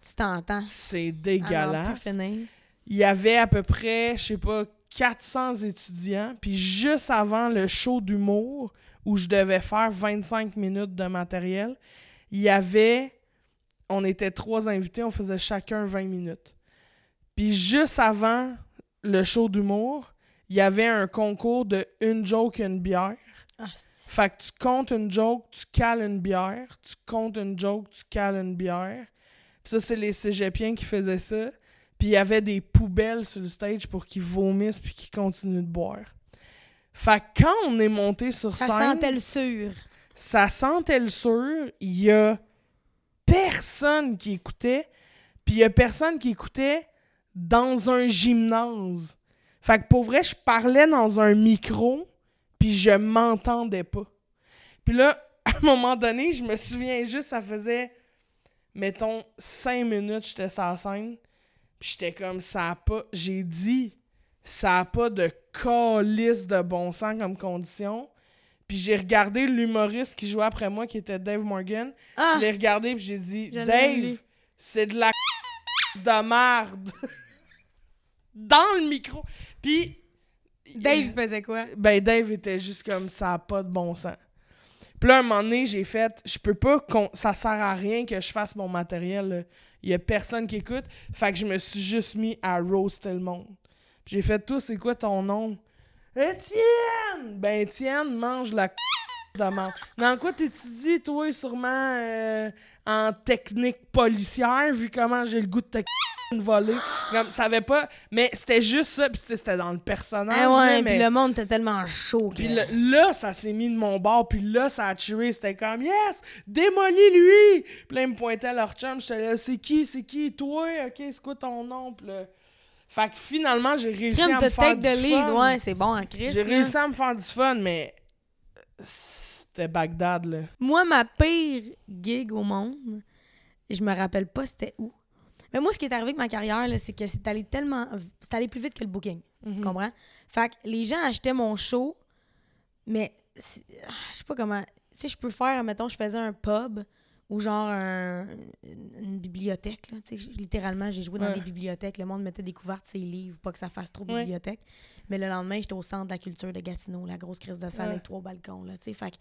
Tu t'entends. c'est Ah non, dégueulasse. Il y avait à peu près, je sais pas, 400 étudiants. Puis juste avant le show d'humour, où je devais faire 25 minutes de matériel, il y avait, on était trois invités, on faisait chacun 20 minutes. Puis juste avant le show d'humour, il y avait un concours de une joke, une bière. Ah, Fait que tu comptes une joke, tu cales une bière. Tu comptes une joke, tu cales une bière. Puis ça, c'est les cégepiens qui faisaient ça. Puis il y avait des poubelles sur le stage pour qu'ils vomissent puis qu'ils continuent de boire. Fait que quand on est monté sur ça scène, sentait le sûr. ça sentait le sûr. Il y a personne qui écoutait. Puis il y a personne qui écoutait dans un gymnase. Fait que pour vrai, je parlais dans un micro, puis je m'entendais pas. Puis là, à un moment donné, je me souviens juste, ça faisait, mettons, cinq minutes, j'étais sur la scène. Puis j'étais comme, ça a pas... J'ai dit, ça a pas de calice de bon sens comme condition. Puis j'ai regardé l'humoriste qui jouait après moi, qui était Dave Morgan. Ah! Je l'ai regardé, puis j'ai dit, Dave, c'est de la de merde. Dans le micro. Puis... Dave faisait quoi? Ben, Dave était juste comme ça, a pas de bon sens. Puis là, un moment donné, j'ai fait, je peux pas, ça sert à rien que je fasse mon matériel. Il y a personne qui écoute. Fait que je me suis juste mis à roaster le monde. J'ai fait, toi, c'est quoi ton nom? Étienne! Ben, Étienne mange la de merde. Dans quoi t'étudies, toi, sûrement euh, en technique policière, vu comment j'ai le goût de te une volée. Comme, ça avait pas... Mais c'était juste ça, puis c'était dans le personnage. Là, ouais, mais... puis le monde était tellement chaud. Puis là, là, ça s'est mis de mon bord, puis là, ça a tué. C'était comme, yes, démolis-lui! Puis là, ils me pointaient leur chum, j'étais là, c'est qui, c'est qui, toi? Ok, c'est quoi ton nom? Puis là... Fait que finalement, j'ai réussi Crime à me faire du de lead, fun. ouais, c'est bon en Chris. J'ai là. réussi à me faire du fun, mais c'était Bagdad, là. Moi, ma pire gig au monde, je me rappelle pas c'était où. Mais moi, ce qui est arrivé avec ma carrière, c'est que c'est allé tellement. C'est allé plus vite que le booking. Mhm. Tu comprends? Fait que les gens achetaient mon show, mais ah, je sais pas comment. Si je peux faire, mettons, je faisais un pub ou genre un- une, bibliothèque. Là, tu sais, littéralement, j'ai joué dans Ouais. des bibliothèques. Le monde mettait des couvertes sur les livres, pas que ça fasse trop de Ouais. bibliothèque. Mais le lendemain, j'étais au centre de la culture de Gatineau, la grosse crise de salle Ouais. avec trois balcons. Là, tu sais. fait que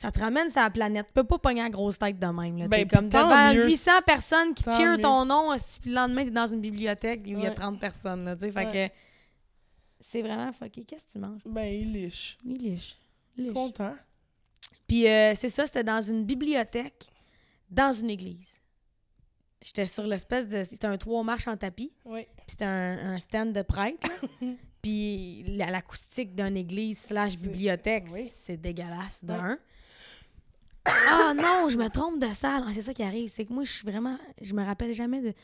ça te ramène sur la planète. Tu peux pas pogner la grosse tête de même. Là. Ben, T'es comme tant devant mieux. 800 personnes qui Tant mieux. ton nom, si le lendemain, t'es dans une bibliothèque où il y a Ouais. 30 personnes. Là, fait Ouais. que c'est vraiment fucké. Qu'est-ce que tu manges? Ben, il liche. Oui, liche. Liche. Content. Puis euh, c'est ça, c'était dans une bibliothèque, dans une église. J'étais sur l'espèce de. C'était un trois marches en tapis, Oui. puis c'était un, un stand de prêtre. puis la- l'acoustique d'une église slash bibliothèque, oui. c'est dégueulasse, d'un. Ah non, je me trompe de salle. C'est ça qui arrive, c'est que moi, je suis vraiment. Je me rappelle jamais de.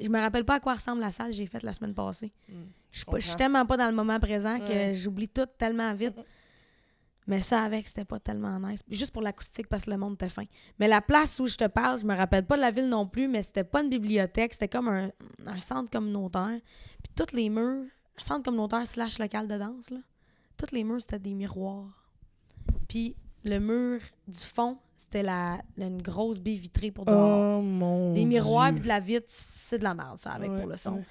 Je me rappelle pas à quoi ressemble la salle que j'ai faite la semaine passée. Mm, Je suis je tellement pas dans le moment présent que Ouais. j'oublie tout tellement vite. Mais ça avec, c'était pas tellement nice. Juste pour l'acoustique parce que le monde était fin. Mais la place où je te parle, je me rappelle pas de la ville non plus, mais c'était pas une bibliothèque, c'était comme un, un centre communautaire. Puis tous les murs, centre communautaire slash local de danse, là, tous les murs, c'était des miroirs. Puis le mur du fond, c'était la, la- une grosse baie vitrée pour dehors. Oh mon des miroirs Dieu. puis de la vitre, c'est de la merde, ça, avec Ouais, pour le son. ouais.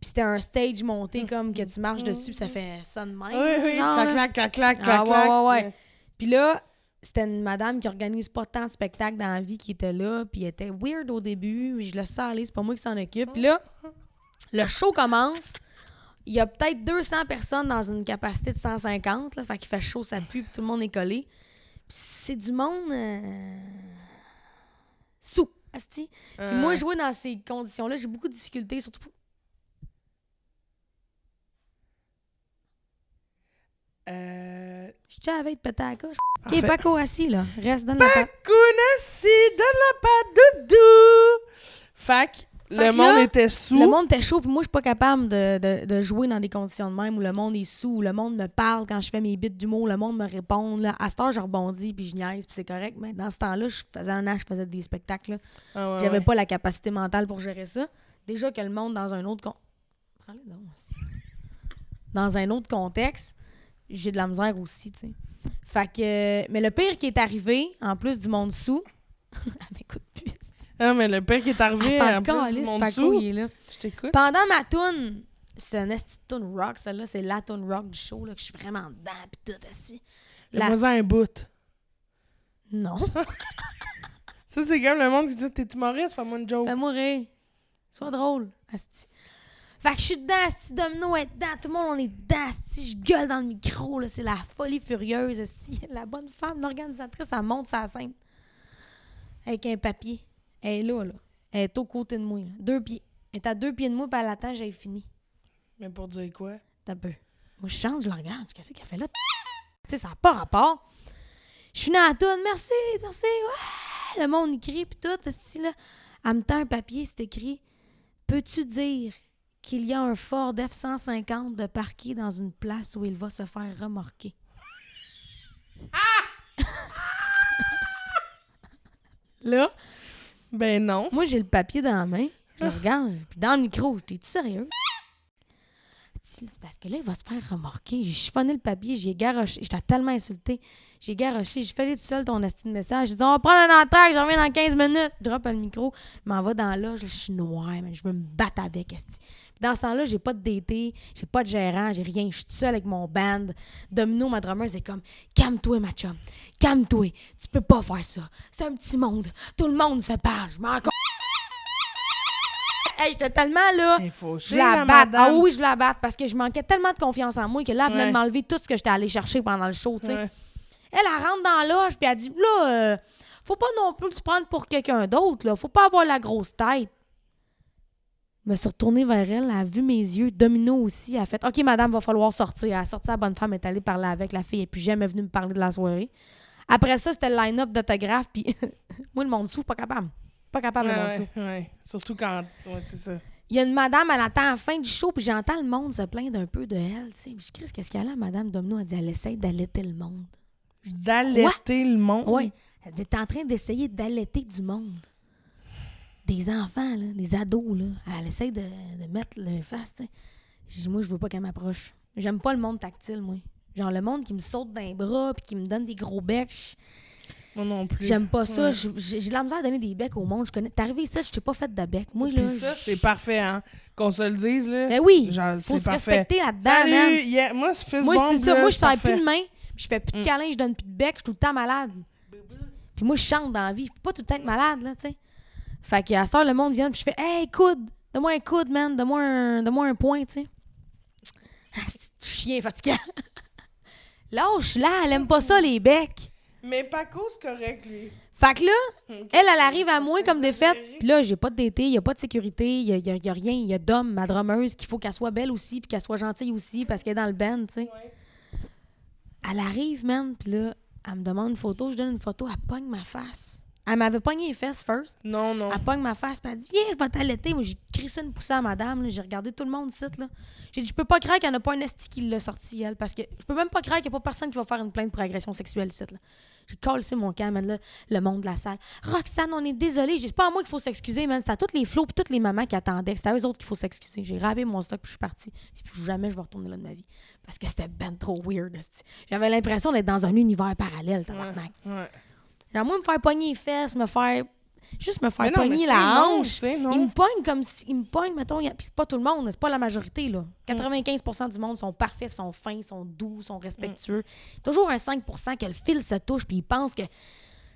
Puis c'était un stage monté comme que tu marches dessus, puis ça fait ça de même. Oui, oui, clac, là. clac, clac, clac, Ah, clac, ouais, clac. ouais, ouais. Puis là, c'était une madame qui organise pas tant de spectacles dans la vie qui était là, puis elle était weird au début, mais je laisse ça aller, c'est pas moi qui s'en occupe. Puis là, le show commence. Il y a peut-être 200 personnes dans une capacité de 150, là, fait qu'il fait chaud, ça pue, puis tout le monde est collé. Puis c'est du monde euh, sous, asti. Puis Euh, moi, jouer dans ces conditions-là, j'ai beaucoup de difficultés, surtout pour- euh, Je tiens te péter à la coche. en Ok, fait- Paco assis, là. Reste, donne la patte. Kounassi, donne la patte doudou. Fac, le monde là, était sous. Le monde était chaud, puis moi, je suis pas capable de, de- de jouer dans des conditions de même où le monde est sous, où le monde me parle quand je fais mes bits d'humour, le monde me répond. Là. À cette heure, je rebondis, puis je niaise, puis c'est correct. Mais dans ce temps-là, je faisais un an, je faisais des spectacles. Ah ouais, J'avais ouais. pas la capacité mentale pour gérer ça. Déjà que le monde, dans un autre... Con... Dans un autre contexte, j'ai de la misère aussi, tu sais. Fait que... Mais le pire qui est arrivé, en plus du monde sous... Elle m'écoute plus, Ah, mais le père qui est arrivé, plus, calisse, mon Paco, dessous. il est là. Je t'écoute. Pendant ma toune, c'est un esti toune rock, celle-là, c'est la toune rock du show, là, que je suis vraiment dedans, pis tout aussi. La... Un bout. Non, Ça, c'est comme le monde qui dit T'es humoriste, fais-moi une joke. fais-moi rire. Sois drôle, asti. Fait que je suis dedans, asti, Domino est dedans, tout le monde, on est dedans, asti, je gueule dans le micro, là, c'est la folie furieuse, asti. La bonne femme, l'organisatrice, elle monte sa scène. Avec un papier. Elle est là, là. Elle est aux côtés de moi, là. Deux pieds. Elle est à deux pieds de moi, puis elle attend, j'ai fini. Mais pour dire quoi? T'as peu. Moi, je chante, je la regarde. Qu'est-ce qu'elle fait là? Tu sais, ça n'a pas rapport. Je suis dans la toune. Merci, merci. Ouais! Le monde écrit, puis tout. Ici, là. Elle me tend un papier, c'est écrit Peux-tu dire qu'il y a un Ford F-150 de parqué dans une place où il va se faire remorquer? là, Ben non. moi, j'ai le papier dans la main. Je le regarde. Puis dans le micro, t'es-tu sérieux? Parce que là, il va se faire remorquer. J'ai chiffonné le papier, j'ai garoché. J'étais tellement insultée. J'ai garoché. J'ai fait tout seul ton asti de message. J'ai dit, on va prendre un entraque, je reviens dans 15 minutes. Je drop le micro. M'en va dans là, je suis noire, man. Je veux me battre avec, dans ce temps-là, j'ai pas de DT, j'ai pas de gérant, j'ai rien. Je suis seule avec mon band. Domino, ma drummer, c'est comme, calme-toi, ma chum. Calme-toi. Tu peux pas faire ça. C'est un petit monde. Tout le monde se parle. Je m'en Hey, j'étais tellement là. Il faut Je la batte. Ah oui, je la batte parce que je manquais tellement de confiance en moi que là, elle venait Ouais. de m'enlever tout ce que j'étais allée chercher pendant le show, tu sais. Ouais. Elle, elle rentre dans la loge, puis elle dit Là, euh, faut pas non plus te prendre pour quelqu'un d'autre, là. Faut pas avoir la grosse tête. Je me suis retournée vers elle, elle a vu mes yeux. Domino aussi, elle a fait OK, madame, va falloir sortir. Elle a sorti la bonne femme, est allée parler avec la fille, et puis jamais venue me parler de la soirée. Après ça, c'était le line-up d'autographe, puis moi, le monde sous, pas capable. Pas capable, le monde sous. Ouais, ouais. Surtout quand. Ouais, c'est ça. Il y a une madame, elle attend la fin du show, puis j'entends le monde se plaindre un peu de elle, tu sais. Puis Je crie, qu'est-ce qu'elle a, madame Domino? Elle dit, elle essaie d'allaiter le monde. D'allaiter le monde? Oui. Elle dit, t'es en train d'essayer d'allaiter du monde. Des enfants, là, des ados, là. Elle essaie de, de mettre le face, tu sais. Je dis, moi, je veux pas qu'elle m'approche. J'aime pas le monde tactile, moi. Genre, le monde qui me saute dans les bras, puis qui me donne des gros becs. Moi non plus. J'aime pas ça. Ouais. J'ai de la misère à donner des becs au monde. Je connais. T'es arrivé ici, je t'ai pas fait de bec. Moi, là. Puis ça, c'est parfait, hein. Qu'on se le dise, là. Ben oui, Genre, faut c'est se parfait. respecter là-dedans, Salut, man. yeah, moi, ce fist Moi, c'est ça. Moi, je c'est parfait. plus de main, puis je fais plus de Mm. câlins, je donne plus de bec, je suis tout le temps malade. Puis moi, je chante dans la vie. Je peux pas tout le temps être malade, là, tu sais. Fait qu'à cette heure, le monde vient, puis je fais Hey, coude, donne-moi un coude, man, donne-moi un, donne un point, tu sais. Ah, c'est chien fatigant. Lâche, là, elle aime pas ça, les becs. Mais Paco, c'est correct, lui. Fait que là, elle, elle arrive à moi comme défaite. Puis là, j'ai pas de DT, il y a pas de sécurité, il y a, y a- y a rien. Il y a Dom, ma drummeuse, qu'il faut qu'elle soit belle aussi, puis qu'elle soit gentille aussi, parce qu'elle est dans le band, tu sais. Ouais. Elle arrive, man, puis là, elle me demande une photo, je donne une photo, elle pogne ma face. Elle m'avait pogné les fesses first. Non, non. Elle pogne ma face, puis elle dit Viens, je vais t'allaiter. Moi, j'ai crissé une poussée à madame. J'ai regardé tout le monde ici. Là. J'ai dit Je peux pas croire qu'il n'y en a pas un esti qui l'a sorti, elle. Parce que je peux même pas croire qu'il n'y a pas personne qui va faire une plainte pour agression sexuelle ici. Là. J'ai collé mon camp, man, là, le monde de la salle. Roxane, on est désolé. C'est pas à moi qu'il faut s'excuser, man. C'est à toutes les flots et toutes les mamans qui attendaient. C'est à eux autres qu'il faut s'excuser. J'ai rabé mon stock puis je suis partie. Puis plus jamais je vais retourner là de ma vie. Parce que c'était ben trop weird. J'avais l'impression d'être dans un univers parallèle, Ouais, tabarnak. ouais. Genre, moi, me faire pogner les fesses, me faire. Juste me faire Mais non, mais pogner la non, hanche. non? Il me pogne comme si. Il me pogne, mettons. Puis c'est pas tout le monde, c'est pas la majorité, là. 95% du monde sont parfaits, sont fins, sont doux, sont respectueux. Toujours un 5% que le fil se touche, puis ils pensent que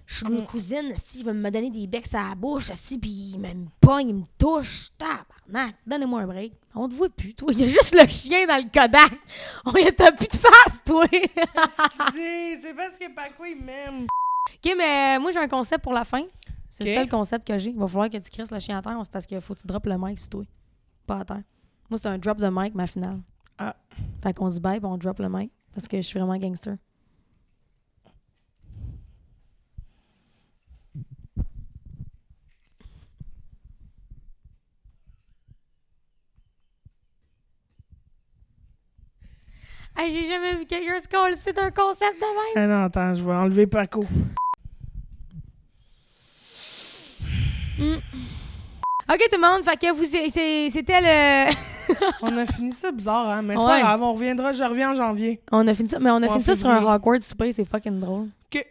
je suis une cousine, si il va me donner des becs à la bouche, si, puis il me pogne, il me touche. Tabarnak, donnez-moi un break. On te voit plus, toi. Il y a juste le chien dans le Kodak. On y a plus de face, toi. Excusez, c'est parce que Paco, il m'aime. OK, mais moi, j'ai un concept pour la fin. C'est le seul concept que j'ai. Il va falloir que tu crisses le chien à terre. C'est parce qu'il faut que tu droppes le mic sur toi. Pas à terre. Moi, c'est un drop de mic, ma finale. Ah. Fait qu'on dit bye, puis on drop le mic. Parce que je suis vraiment gangster. Hey, j'ai jamais vu quelqu'un se coller. C'est un concept de même. Ah non, attends, je vais enlever Paco. OK, tout le monde. Fait que vous, c'était le. On a fini ça bizarre, hein? Mais c'est Ouais. pas grave, on reviendra, je reviens en janvier. On a fini ça, mais on a Ouais, fini ça sur un février. Hogwarts souper, c'est fucking drôle. OK.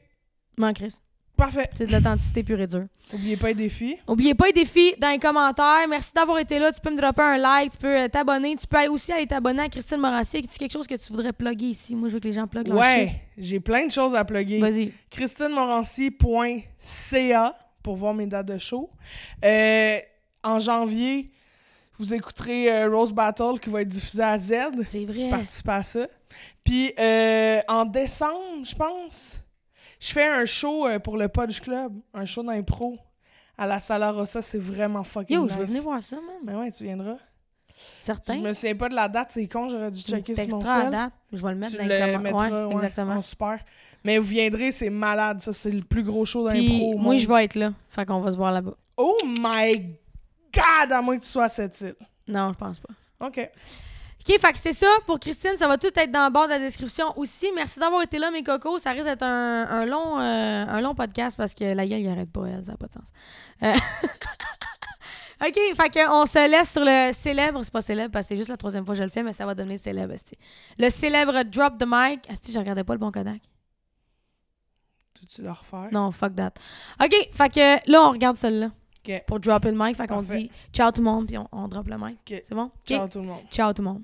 Man, Chris. Parfait. C'est de l'authenticité pure et dure. Oubliez pas les défis. Oubliez pas les défis dans les commentaires. Merci d'avoir été là. Tu peux me dropper un like, tu peux euh, t'abonner. Tu peux aller aussi aller t'abonner à Christine Morancier. As-tu quelque chose que tu voudrais plugger ici? Moi, je veux que les gens pluguent. Ouais, j'ai plein de choses à plugger. Vas-y. christinemorancy.ca pour voir mes dates de show. Euh, en janvier, vous écouterez euh, Rose Battle qui va être diffusé à Z. C'est vrai. Participer à ça. Puis euh, en décembre, je pense, je fais un show euh, pour le Podge Club, un show d'impro à la Sala Rossa. C'est vraiment fucking Yo, nice. je veux venir voir ça, man. Ben ouais, tu viendras. Certain. Je me souviens pas de la date, c'est con, j'aurais dû Tu checker sur mon cell. date. Je vais le mettre Tu dans le les mettras, Ouais, ouais. exactement. Ah, super. Mais vous viendrez, c'est malade, ça. C'est le plus gros show d'impro moi, je vais être là. Fait qu'on va se voir là-bas. Oh my God! À moins que tu sois à cette île. Non, je pense pas. OK. OK, fait que c'est ça. Pour Christine, ça va tout être dans le bord de la description aussi. Merci d'avoir été là, mes cocos. Ça risque d'être un, un long, euh, un long podcast parce que la gueule, il arrête pas, elle. Ça n'a pas de sens. Euh, OK, fait que on se laisse sur le célèbre. C'est pas célèbre parce que c'est juste la troisième fois que je le fais, mais ça va devenir célèbre. esti. Le célèbre Drop the Mic. Asti, je regardais pas le bon Kodak. Tu le refaire? Non, fuck that. OK, fait que là, on regarde celle-là. OK. Pour dropper le mic. Fait qu'on dit ciao tout le monde, puis on, on drop le mic. C'est bon? OK. Ciao tout le monde. Ciao tout le monde.